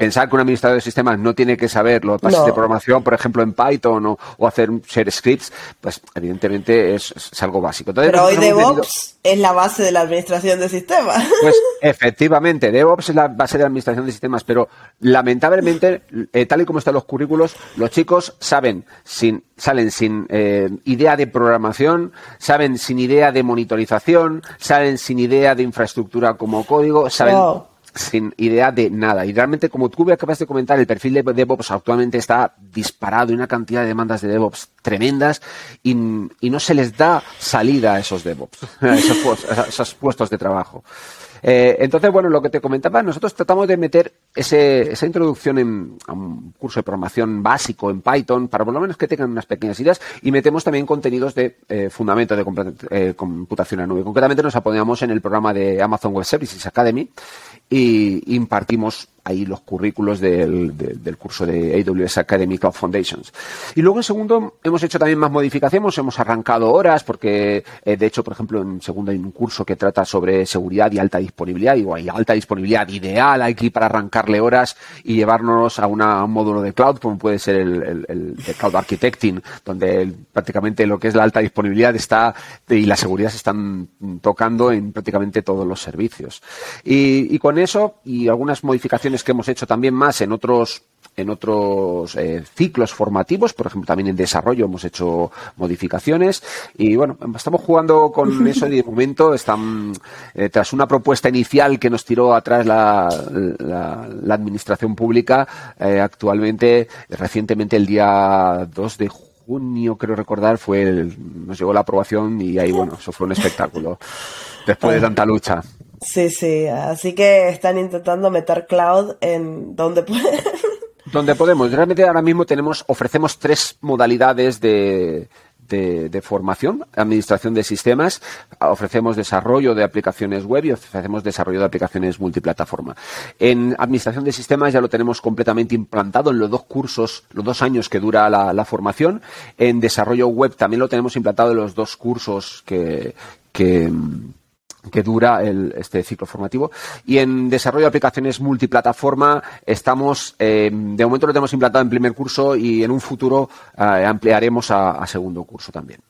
[SPEAKER 4] pensar que un administrador de sistemas no tiene que saber los bases de programación, por ejemplo, en Python o, hacer share scripts, pues evidentemente es, algo básico.
[SPEAKER 1] Pero hoy DevOps es la base de la administración de sistemas.
[SPEAKER 4] Pues efectivamente, DevOps es la base de la administración de sistemas, pero lamentablemente, eh, tal y como están los currículos, los chicos saben sin, salen sin eh, idea de programación, saben sin idea de monitorización, salen sin idea de infraestructura como código, saben sin idea de nada. Y realmente, como tú acabas de comentar, el perfil de DevOps actualmente está disparado y una cantidad de demandas de DevOps tremendas y, no se les da salida a esos DevOps, a esos puestos de trabajo. Eh, entonces, bueno, lo que te comentaba, nosotros tratamos de meter ese, esa introducción en a un curso de programación básico en Python para por lo menos que tengan unas pequeñas ideas y metemos también contenidos de eh, fundamento de eh, computación en nube. Concretamente nos apoyamos en el programa de Amazon Web Services Academy y impartimos ahí los currículos del, curso de AWS Academy Cloud Foundations. Y luego en segundo hemos hecho también más modificaciones, hemos arrancado horas porque eh, de hecho, por ejemplo, en segundo hay un curso que trata sobre seguridad y alta disponibilidad y hay alta disponibilidad ideal aquí para arrancarle horas y llevarnos a, un módulo de cloud como puede ser el, de Cloud Architecting, donde prácticamente lo que es la alta disponibilidad está y la seguridad se están tocando en prácticamente todos los servicios. y con eso y algunas modificaciones que hemos hecho también más en otros en otros eh, ciclos formativos, por ejemplo, también en desarrollo hemos hecho modificaciones y bueno, estamos jugando con eso y de momento están, eh, tras una propuesta inicial que nos tiró atrás la, la, administración pública, eh, actualmente, recientemente el día 2 de junio, creo recordar, fue nos llegó la aprobación y ahí, bueno, eso fue un espectáculo después de tanta lucha.
[SPEAKER 1] Sí, sí, así que están intentando meter cloud en donde pueden.
[SPEAKER 4] Donde podemos. Realmente ahora mismo tenemos, ofrecemos tres modalidades de, de, formación, administración de sistemas, ofrecemos desarrollo de aplicaciones web y ofrecemos desarrollo de aplicaciones multiplataforma. En administración de sistemas ya lo tenemos completamente implantado en los dos cursos, los dos años que dura la, la formación. En desarrollo web también lo tenemos implantado en los dos cursos que, que que dura el, este ciclo formativo. Y en desarrollo de aplicaciones multiplataforma estamos, eh, de momento lo tenemos implantado en primer curso y en un futuro eh, ampliaremos a, segundo curso también.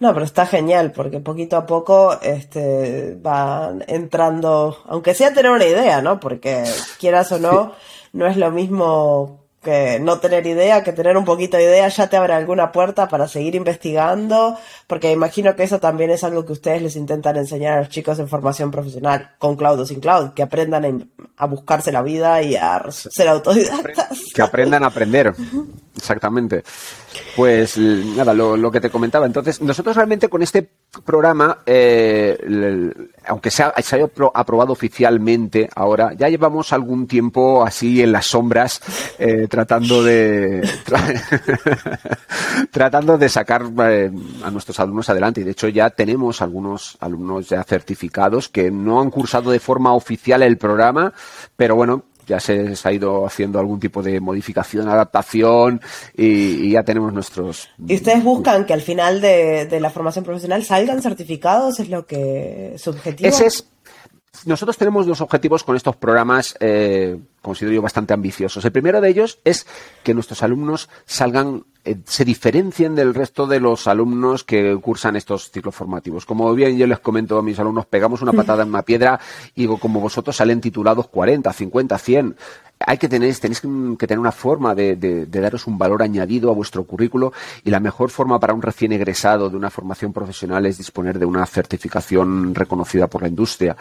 [SPEAKER 1] No, pero está genial porque poquito a poco este, van entrando, aunque sea tener una idea, ¿no? Porque quieras o no, no es lo mismo que no tener idea, que tener un poquito de idea ya te abre alguna puerta para seguir investigando, porque imagino que eso también es algo que ustedes les intentan enseñar a los chicos en formación profesional, con cloud o sin cloud, que aprendan a buscarse la vida y a ser autodidactas.
[SPEAKER 4] Que aprendan a aprender, exactamente. Pues nada, lo, que te comentaba. Entonces, nosotros realmente con este programa, eh, aunque se, se haya aprobado oficialmente ahora, ya llevamos algún tiempo así en las sombras eh, tratando de tratando de sacar eh, a nuestros alumnos adelante. Y de hecho ya tenemos algunos alumnos ya certificados que no han cursado de forma oficial el programa, pero bueno, ya se, ha ido haciendo algún tipo de modificación, adaptación y, ya tenemos nuestros...
[SPEAKER 1] ¿Y ustedes buscan que al final de, de, la formación profesional salgan certificados? ¿Es lo que su objetivo?
[SPEAKER 4] Ese es, nosotros tenemos dos objetivos con estos programas, eh, considero yo, bastante ambiciosos. El primero de ellos es que nuestros alumnos salgan, eh, se diferencien del resto de los alumnos que cursan estos ciclos formativos. Como bien yo les comento a mis alumnos, pegamos una patada en una piedra y como vosotros salen titulados 40, 50, 100 hay que tener, tenéis que tener una forma de, de, daros un valor añadido a vuestro currículo y la mejor forma para un recién egresado de una formación profesional es disponer de una certificación reconocida por la industria.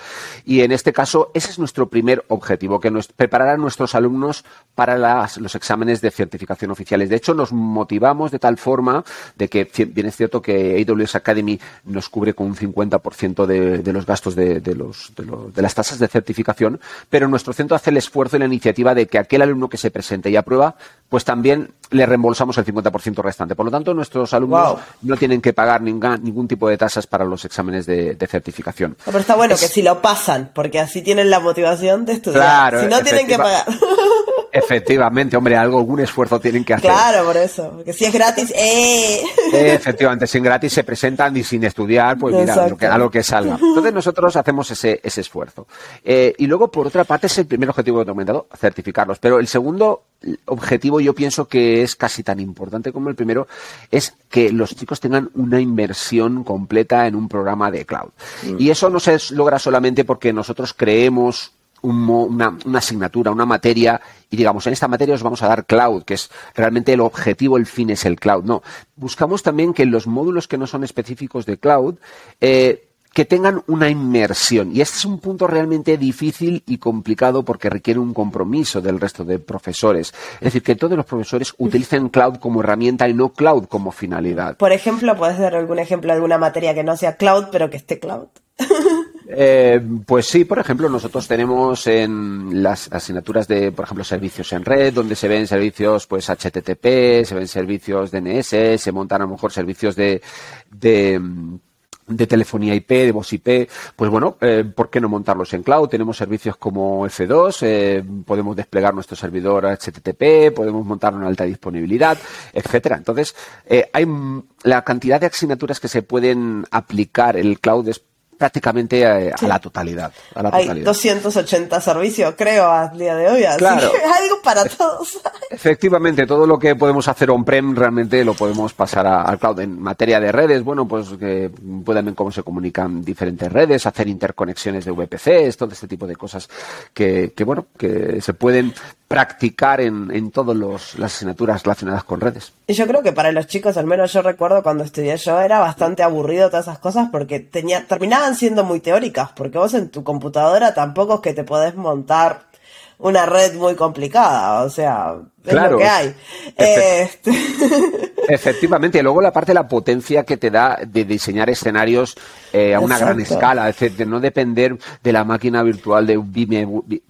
[SPEAKER 4] Y en este caso, ese es nuestro primer objetivo, que nos, preparar a nuestros alumnos para los exámenes de certificación oficiales. De hecho, nos motivamos de tal forma de que, bien es cierto que AWS Academy nos cubre con un 50% de, de los gastos de, de, los, de las tasas de certificación, pero nuestro centro hace el esfuerzo y la iniciativa de que aquel alumno que se presente y aprueba, pues también le reembolsamos el 50% restante. Por lo tanto, nuestros alumnos no tienen que pagar ningún, tipo de tasas para los exámenes de, certificación.
[SPEAKER 1] pero está bueno que si lo pasan, porque así tienen la motivación de estudiar. si no tienen que pagar.
[SPEAKER 4] Efectivamente, hombre, algo, algún esfuerzo tienen que hacer.
[SPEAKER 1] Claro, por eso. Porque si es gratis, ¡eh!
[SPEAKER 4] Efectivamente, si es gratis se presentan y sin estudiar, pues mira, a lo, que, salga. Entonces nosotros hacemos ese, ese esfuerzo. Eh, y luego, por otra parte, es el primer objetivo que he comentado, certificarlos. Pero el segundo objetivo yo pienso que es casi tan importante como el primero, es que los chicos tengan una inversión completa en un programa de cloud. Mm. Y eso no se logra solamente porque nosotros creemos una, asignatura, una materia, y digamos, en esta materia os vamos a dar cloud, que es realmente el objetivo, el fin es el cloud. No, buscamos también que los módulos que no son específicos de cloud, eh, que tengan una inmersión. Y este es un punto realmente difícil y complicado porque requiere un compromiso del resto de profesores. Es decir, que todos los profesores utilicen cloud como herramienta y no cloud como finalidad.
[SPEAKER 1] Por ejemplo, puedes dar algún ejemplo de alguna materia que no sea cloud, pero que esté cloud.
[SPEAKER 4] Eh, pues sí, por ejemplo, nosotros tenemos en las asignaturas de, por ejemplo, servicios en red, donde se ven servicios, pues HTTP, se ven servicios DNS, se montan a lo mejor servicios de, de de telefonía IP, de voz IP, pues bueno, eh, ¿por qué no montarlos en cloud? Tenemos servicios como F2, eh, podemos desplegar nuestro servidor HTTP, podemos montarlo en alta disponibilidad, etcétera. Entonces, eh, hay la cantidad de asignaturas que se pueden aplicar el cloud es prácticamente a, la totalidad.
[SPEAKER 1] Hay 280 servicios, creo, a día de hoy. Así claro. que algo para todos.
[SPEAKER 4] Efectivamente, todo lo que podemos hacer on-prem realmente lo podemos pasar al cloud. En materia de redes, bueno, pues que pueden ver cómo se comunican diferentes redes, hacer interconexiones de VPCs, todo este tipo de cosas que, que bueno, que se pueden practicar en, en todas las asignaturas relacionadas con redes.
[SPEAKER 1] Y yo creo que para los chicos, al menos yo recuerdo cuando estudié yo, era bastante aburrido todas esas cosas porque tenía, terminaban siendo muy teóricas, porque vos en tu computadora tampoco es que te podés montar una red muy complicada, o sea, lo que hay.
[SPEAKER 4] Este, Efectivamente, y luego la parte de la potencia que te da de diseñar escenarios eh, a una gran escala, es decir, de no depender de la máquina virtual de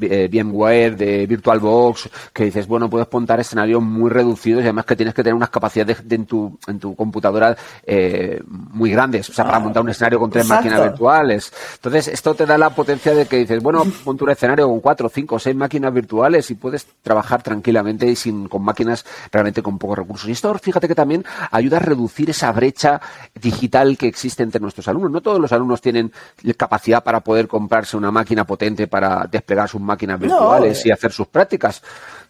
[SPEAKER 4] eh, VMware, de VirtualBox, que dices, bueno, puedes montar escenarios muy reducidos y además que tienes que tener unas capacidades en, tu, en tu computadora eh, muy grandes, o sea, para ah, montar un escenario con tres máquinas virtuales. Entonces, esto te da la potencia de que dices, bueno, monta un escenario con cuatro, cinco, seis máquinas virtuales y puedes trabajar tranquilamente y sin, con máquinas realmente con pocos recursos. Y esto, fíjate que también ayuda a reducir esa brecha digital que existe entre nuestros alumnos. No todos los alumnos tienen capacidad para poder comprarse una máquina potente para desplegar sus máquinas virtuales y hacer sus prácticas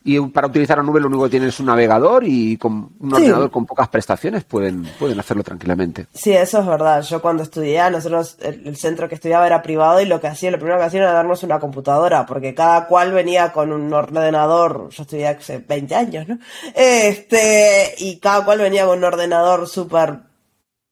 [SPEAKER 4] y para utilizar la nube lo único que tienen es un navegador y con un ordenador con pocas prestaciones pueden, pueden hacerlo tranquilamente.
[SPEAKER 1] Sí, eso es verdad. Yo cuando estudié, nosotros, el, centro que estudiaba era privado y lo que hacía, lo primero que hacían era darnos una computadora, porque cada cual venía con un ordenador, yo estudié hace 20 años, ¿no? Este, y cada cual venía con un ordenador súper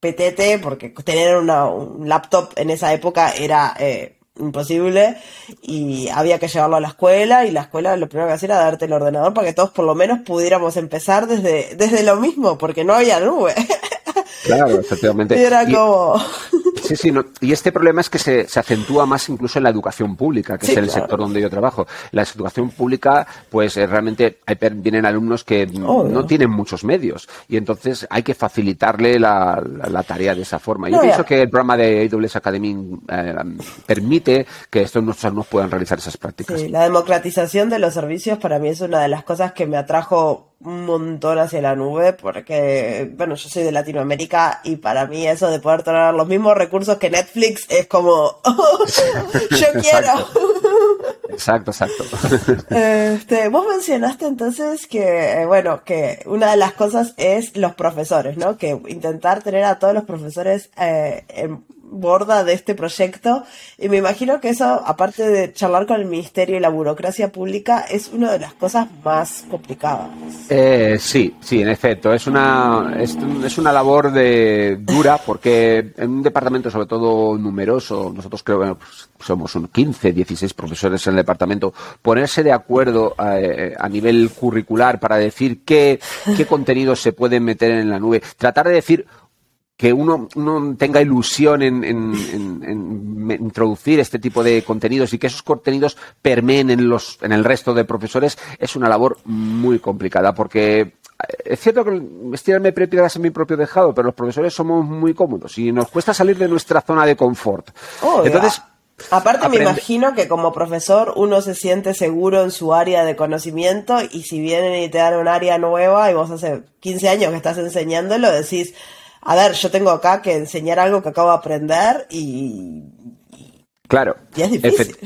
[SPEAKER 1] PTT, porque tener una, un laptop en esa época era... Eh, imposible y había que llevarlo a la escuela y la escuela lo primero que hacía era darte el ordenador para que todos por lo menos pudiéramos empezar desde, desde lo mismo porque no había nube.
[SPEAKER 4] Claro, efectivamente.
[SPEAKER 1] Y era como...
[SPEAKER 4] Sí, sí, y este problema es que se, se, acentúa más incluso en la educación pública, que es el sector donde yo trabajo. La educación pública, pues eh, realmente hay, vienen alumnos que no tienen muchos medios y entonces hay que facilitarle la, la, tarea de esa forma. Yo pienso que el programa de AWS Academy eh, permite que estos nuestros alumnos puedan realizar esas prácticas.
[SPEAKER 1] Sí, la democratización de los servicios para mí es una de las cosas que me atrajo un montón hacia la nube porque, bueno, yo soy de Latinoamérica y para mí eso de poder tener los mismos recursos que Netflix es como, yo quiero.
[SPEAKER 4] Exacto, exacto.
[SPEAKER 1] Este, vos mencionaste entonces que, eh, bueno, que una de las cosas es los profesores, ¿no? Que intentar tener a todos los profesores eh, en borda de este proyecto y me imagino que eso, aparte de charlar con el ministerio y la burocracia pública, es una de las cosas más complicadas.
[SPEAKER 4] Eh, sí, sí, en efecto, es una, es, una labor de dura porque en un departamento sobre todo numeroso, nosotros creo que pues, somos unos 15, 16 profesores en el departamento, ponerse de acuerdo eh, a, nivel curricular para decir qué, qué contenidos se pueden meter en la nube, tratar de decir que uno, uno tenga ilusión en, introducir este tipo de contenidos y que esos contenidos permeen en, los, en el resto de profesores es una labor muy complicada porque eh, es cierto que estirarme piedras en mi propio dejado, pero los profesores somos muy cómodos y nos cuesta salir de nuestra zona de confort.
[SPEAKER 1] Entonces, Aparte me imagino que como profesor uno se siente seguro en su área de conocimiento y si vienen y te dan un área nueva y vos hace 15 años que estás enseñándolo, decís, a ver, yo tengo acá que enseñar algo que acabo de aprender y...
[SPEAKER 4] Claro.
[SPEAKER 1] Y es difícil.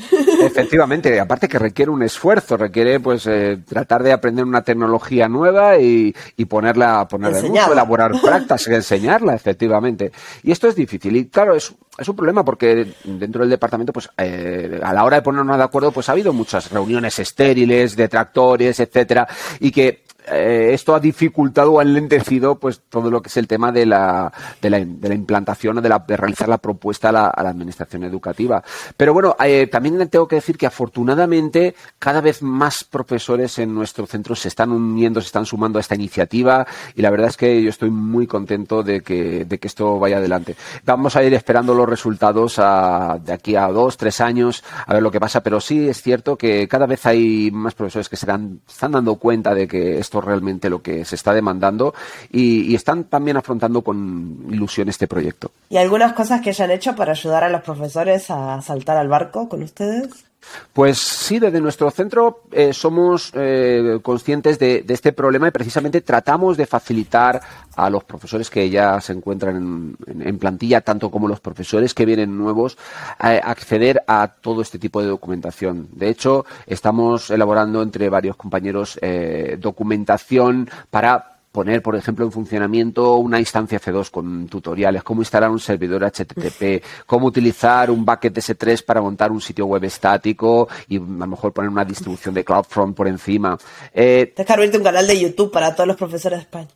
[SPEAKER 4] efectivamente, aparte que requiere un esfuerzo, requiere pues eh, tratar de aprender una tecnología nueva y, y ponerla, ponerla en uso, elaborar prácticas, enseñarla, efectivamente. Y esto es difícil. Y claro, es, es un problema porque dentro del departamento, pues eh, a la hora de ponernos de acuerdo, pues ha habido muchas reuniones estériles, detractores, etcétera, y que eh, esto ha dificultado o ha enlentecido pues todo lo que es el tema de la, de la, de la implantación o de, la, de, realizar la propuesta a la, administración educativa. Pero bueno, eh, también tengo que decir que afortunadamente cada vez más profesores en nuestro centro se están uniendo, se están sumando a esta iniciativa y la verdad es que yo estoy muy contento de que, de que esto vaya adelante. Vamos a ir esperando los resultados de aquí a dos, tres años, a ver lo que pasa, pero sí es cierto que cada vez hay más profesores que se están dando cuenta de que esto es realmente lo que se está demandando y, y están también afrontando con ilusión este proyecto.
[SPEAKER 1] ¿Y algunas cosas que hayan hecho para ayudar a los profesores a saltar al barco con ustedes?
[SPEAKER 4] Pues sí, desde nuestro centro eh, somos eh, conscientes de, este problema y precisamente tratamos de facilitar a los profesores que ya se encuentran en, plantilla, tanto como los profesores que vienen nuevos, acceder a todo este tipo de documentación. De hecho, estamos elaborando entre varios compañeros eh, documentación para poner, por ejemplo, en funcionamiento una instancia C2 con tutoriales, cómo instalar un servidor HTTP, cómo utilizar un bucket S3 para montar un sitio web estático y a lo mejor poner una distribución de CloudFront por encima.
[SPEAKER 1] Eh, Tienes que abrirte un canal de YouTube para todos los profesores de España.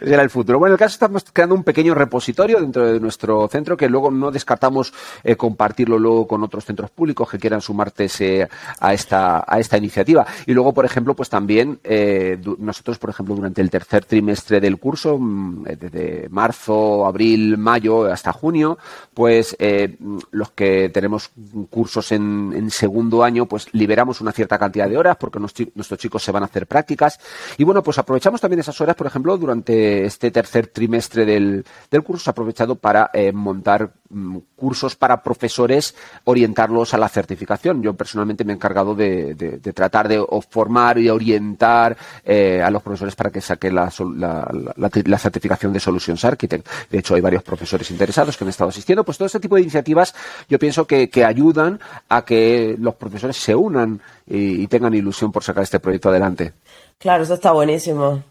[SPEAKER 4] Será el futuro. Bueno, en el caso estamos creando un pequeño repositorio dentro de nuestro centro que luego no descartamos eh, compartirlo luego con otros centros públicos que quieran sumarse a esta, a esta iniciativa. Y luego, por ejemplo, pues también eh, nosotros, por ejemplo, durante el tercer trimestre del curso, mm, eh, desde marzo, abril, mayo hasta junio, pues eh, los que tenemos cursos en, segundo año, pues liberamos una cierta cantidad de horas porque nuestros chicos se van a hacer prácticas. Y bueno, pues aprovechamos también esas horas, por ejemplo, durante este tercer trimestre del, del curso, aprovechado para eh, montar mm, cursos para profesores, orientarlos a la certificación. Yo personalmente me he encargado de, tratar de formar y orientar a los profesores para que saquen la, la, certificación de Solutions Architect. De hecho, hay varios profesores interesados que han estado asistiendo. Pues todo este tipo de iniciativas yo pienso que ayudan a que los profesores se unan y, y tengan ilusión por sacar este proyecto adelante.
[SPEAKER 1] Claro, eso está buenísimo,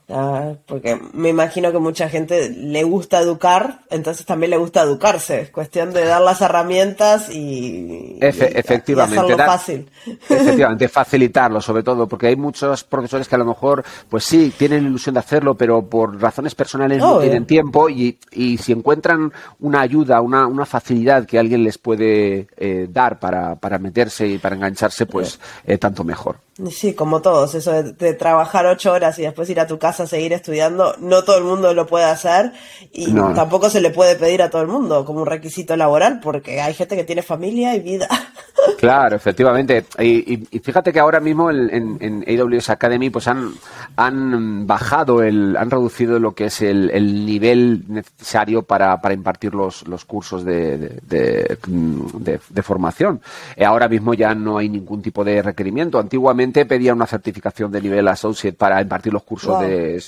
[SPEAKER 1] porque me imagino que mucha gente le gusta educar, entonces también le gusta educarse. Es cuestión de dar las herramientas y,
[SPEAKER 4] Efe,
[SPEAKER 1] y
[SPEAKER 4] efectivamente,
[SPEAKER 1] y hacerlo
[SPEAKER 4] dar,
[SPEAKER 1] fácil.
[SPEAKER 4] Efectivamente, facilitarlo, sobre todo, porque hay muchos profesores que a lo mejor, pues sí, tienen ilusión de hacerlo, pero por razones personales no tienen tiempo y, y, si encuentran una ayuda, una, una facilidad que alguien les puede eh, dar para, para meterse y para engancharse, pues eh, tanto mejor.
[SPEAKER 1] Sí, como todos, eso de, de, trabajar ocho horas y después ir a tu casa a seguir estudiando, no todo el mundo lo puede hacer y no. tampoco se le puede pedir a todo el mundo como un requisito laboral porque hay gente que tiene familia y vida.
[SPEAKER 4] Claro, efectivamente. Y, y, y fíjate que ahora mismo en, en, en, AWS Academy pues han, han bajado, el, han reducido lo que es el, el nivel necesario para, para impartir los, los cursos de, de, de, de formación. Ahora mismo ya no hay ningún tipo de requerimiento. Antiguamente pedía una certificación de nivel associate para impartir los cursos wow. de,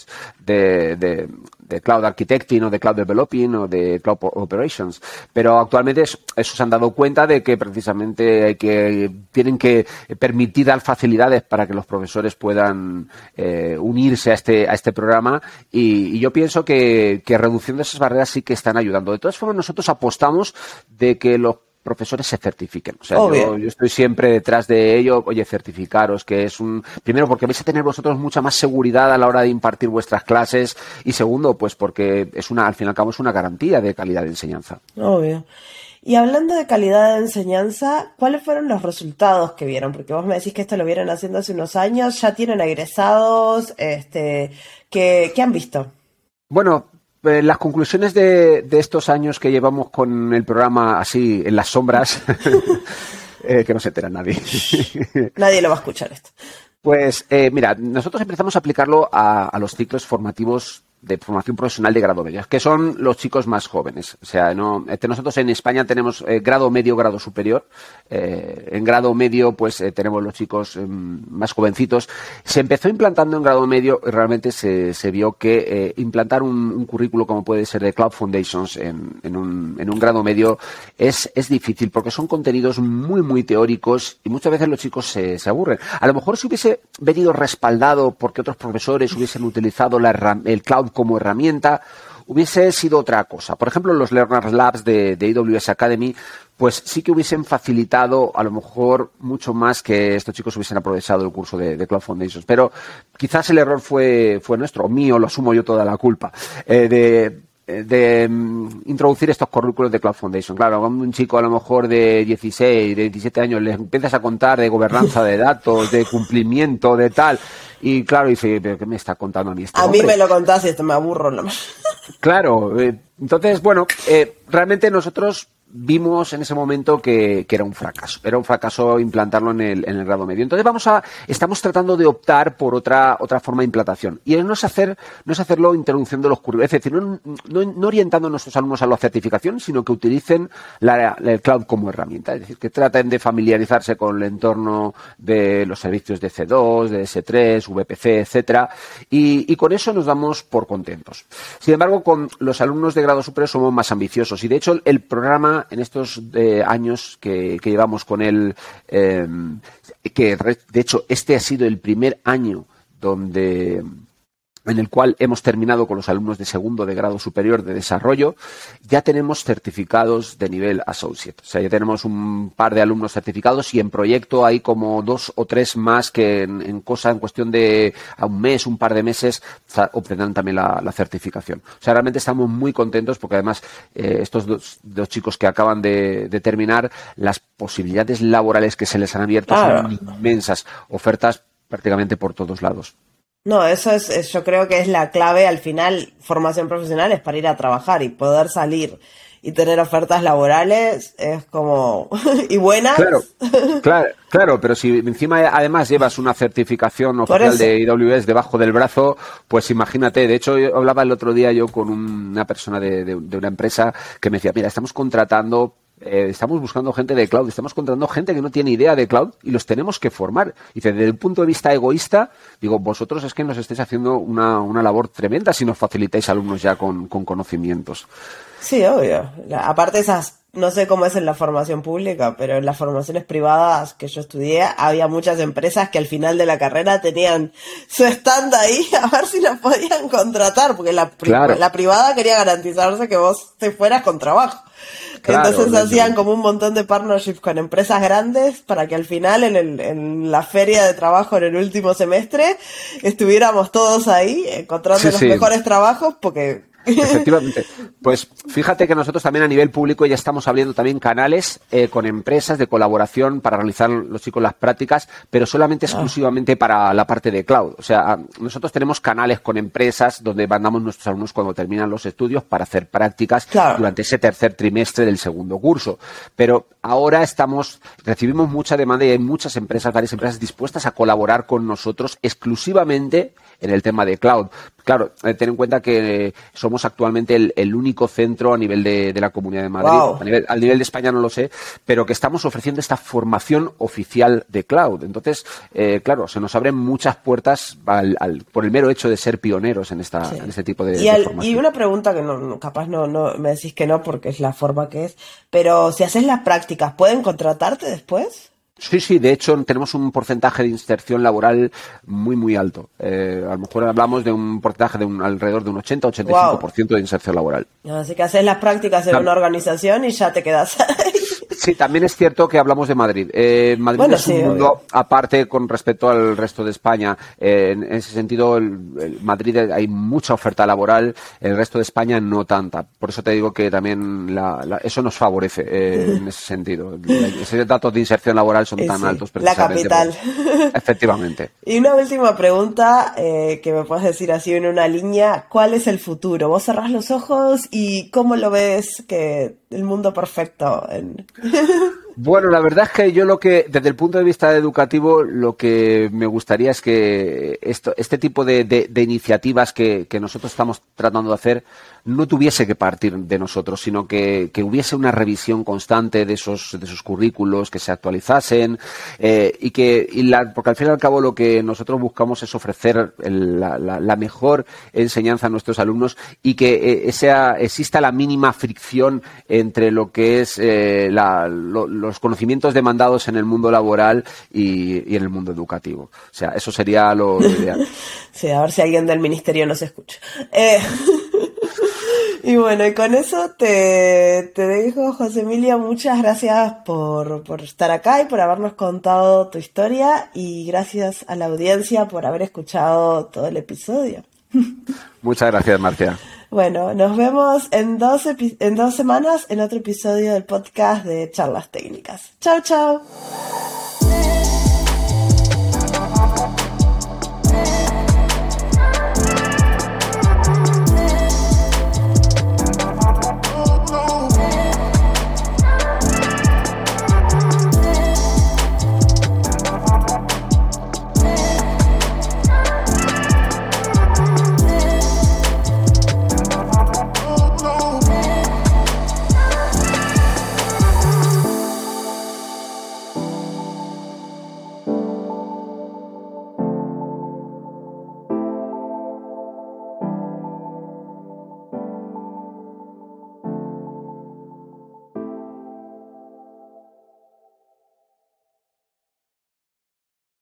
[SPEAKER 4] de, de, de, Cloud Architecting o de Cloud Developing o de Cloud Operations. Pero actualmente eso, eso se han dado cuenta de que precisamente hay que, tienen que permitir dar facilidades para que los profesores puedan eh, unirse a este, a este programa y, y yo pienso que, que reduciendo esas barreras sí que están ayudando. De todas formas, nosotros apostamos de que los profesores se certifiquen. O sea, yo, yo, estoy siempre detrás de ello, oye, certificaros, que es un, primero porque vais a tener vosotros mucha más seguridad a la hora de impartir vuestras clases y segundo, pues porque es una, al fin y al cabo es una garantía de calidad de enseñanza.
[SPEAKER 1] Obvio. Y hablando de calidad de enseñanza, ¿cuáles fueron los resultados que vieron? Porque vos me decís que esto lo vieron haciendo hace unos años, ya tienen egresados, este, ¿qué, qué han visto?
[SPEAKER 4] Bueno, las conclusiones de, de, estos años que llevamos con el programa así en las sombras, eh, que no se entera nadie.
[SPEAKER 1] nadie lo va a escuchar esto.
[SPEAKER 4] Pues eh, mira, nosotros empezamos a aplicarlo a, a los ciclos formativos de formación profesional de grado medio, que son los chicos más jóvenes. O sea, no, este, nosotros en España tenemos eh, grado medio, grado superior. Eh, en grado medio, pues eh, tenemos los chicos más jovencitos. Se empezó implantando en grado medio y realmente se, se vio que implantar un, currículo como puede ser de Cloud Foundations en, en, un, en un grado medio es, es difícil porque son contenidos muy, muy teóricos y muchas veces los chicos se, se aburren. A lo mejor si hubiese venido respaldado porque otros profesores hubiesen utilizado la, el cloud como herramienta, hubiese sido otra cosa. Por ejemplo, los Learner Labs de, AWS Academy pues sí que hubiesen facilitado a lo mejor mucho más que estos chicos hubiesen aprovechado el curso de, Cloud Foundations. Pero quizás el error fue, fue nuestro, mío, lo asumo yo toda la culpa, eh, de de mm, introducir estos currículos de Cloud Foundation. Claro, cuando un chico a lo mejor de 16, de 17 años le empiezas a contar de gobernanza de datos, de cumplimiento, de tal, y claro, dice, ¿pero qué me está contando a mí este
[SPEAKER 1] A mí me lo contás y esto me aburro. ¿no?
[SPEAKER 4] Claro, eh, entonces, bueno, eh, realmente nosotros vimos en ese momento que, era un fracaso. Era un fracaso implantarlo en el, en el, grado medio. Entonces vamos a, estamos tratando de optar por otra, otra forma de implantación. Y no es hacer, no es hacerlo introduciendo los currículos, es decir, no, orientando a nuestros alumnos a la certificación, sino que utilicen la, el cloud como herramienta. Es decir, que traten de familiarizarse con el entorno de los servicios de C2, de S3, VPC, etcétera. Y, y con eso nos damos por contentos. Sin embargo, con los alumnos de grado superior somos más ambiciosos. Y de hecho, el programa en estos eh, años que, llevamos con él, em, que de hecho este ha sido el primer año donde en el cual hemos terminado con los alumnos de segundo de grado superior de desarrollo, ya tenemos certificados de nivel associate. O sea, ya tenemos un par de alumnos certificados y en proyecto hay como dos o tres más que en, cosa, en cuestión de a un mes, un par de meses, obtendrán también la, certificación. O sea, realmente estamos muy contentos porque además eh, estos dos, chicos que acaban de, terminar, las posibilidades laborales que se les han abierto son inmensas, ofertas prácticamente por todos lados.
[SPEAKER 1] No, eso es, yo creo que es la clave al final, formación profesional es para ir a trabajar y poder salir y tener ofertas laborales es como y buenas.
[SPEAKER 4] Claro, claro, claro, pero si encima además llevas una certificación oficial de IWS debajo del brazo, pues imagínate. De hecho, yo hablaba el otro día yo con una persona de una empresa que me decía, mira, estamos contratando eh, estamos buscando gente de cloud, estamos contratando gente que no tiene idea de cloud y los tenemos que formar. Y desde el punto de vista egoísta, digo, vosotros es que nos estáis haciendo una, una labor tremenda si nos facilitáis alumnos ya con, con conocimientos.
[SPEAKER 1] Sí, obvio. aparte esas, no sé cómo es en la formación pública, pero en las formaciones privadas que yo estudié, había muchas empresas que al final de la carrera tenían su stand ahí a ver si los podían contratar, porque la, la privada quería garantizarse que vos te fueras con trabajo. Entonces hacían como un montón de partnerships con empresas grandes para que al final en, el, en la feria de trabajo en el último semestre estuviéramos todos ahí encontrando los mejores trabajos porque
[SPEAKER 4] Efectivamente. Pues fíjate que nosotros también a nivel público ya estamos abriendo también canales eh, con empresas de colaboración para realizar los chicos las prácticas, pero solamente ah. exclusivamente para la parte de cloud. O sea, nosotros tenemos canales con empresas donde mandamos nuestros alumnos cuando terminan los estudios para hacer prácticas durante ese tercer trimestre del segundo curso. Pero ahora estamos, recibimos mucha demanda y hay muchas empresas, varias empresas dispuestas a colaborar con nosotros exclusivamente en el tema de cloud. Claro, eh, ten en cuenta que somos actualmente el, único centro a nivel de, la Comunidad de Madrid, a nivel, al nivel de España no lo sé, pero que estamos ofreciendo esta formación oficial de cloud. Entonces, eh, claro, se nos abren muchas puertas por el mero hecho de ser pioneros en, esta, en este tipo de,
[SPEAKER 1] y,
[SPEAKER 4] formación.
[SPEAKER 1] Y una pregunta que no, capaz no, no me decís que no porque es la forma que es, pero si haces las prácticas, ¿pueden contratarte después?
[SPEAKER 4] Sí, sí, de hecho tenemos un porcentaje de inserción laboral muy, muy alto. Eh, a lo mejor hablamos de un porcentaje de un, alrededor de un 80-85% de inserción laboral.
[SPEAKER 1] Así que haces las prácticas en una organización y ya te quedas ahí.
[SPEAKER 4] Sí, también es cierto que hablamos de Madrid. Eh, Madrid es un mundo aparte con respecto al resto de España. Eh, en ese sentido, el, Madrid hay mucha oferta laboral, el resto de España no tanta. Por eso te digo que también eso nos favorece eh, en ese sentido. Esos datos de inserción laboral son tan altos.
[SPEAKER 1] La capital.
[SPEAKER 4] efectivamente.
[SPEAKER 1] Y una última pregunta que me puedes decir así en una línea. ¿Cuál es el futuro? Vos cerrás los ojos y ¿cómo lo ves que el mundo perfecto? En...
[SPEAKER 4] Bueno, la verdad es que yo lo que, desde el punto de vista educativo, lo que me gustaría es que esto, este tipo de, iniciativas que, nosotros estamos tratando de hacer no tuviese que partir de nosotros, sino que, hubiese una revisión constante de esos, de esos currículos, que se actualizasen eh, y que, y la, porque al fin y al cabo lo que nosotros buscamos es ofrecer la, la, mejor enseñanza a nuestros alumnos y que eh, sea, exista la mínima fricción entre lo que es eh, la, los conocimientos demandados en el mundo laboral y, y, en el mundo educativo. O sea, eso sería lo, ideal.
[SPEAKER 1] sí, a ver si alguien del ministerio nos escucha. Eh... Y bueno, y con eso te, te dejo, José Emilio. Muchas gracias por, por estar acá y por habernos contado tu historia. Y gracias a la audiencia por haber escuchado todo el episodio.
[SPEAKER 4] Muchas gracias, Marcia.
[SPEAKER 1] Bueno, nos vemos en dos, en dos semanas en otro episodio del podcast de Charlas Técnicas. Chao, chao.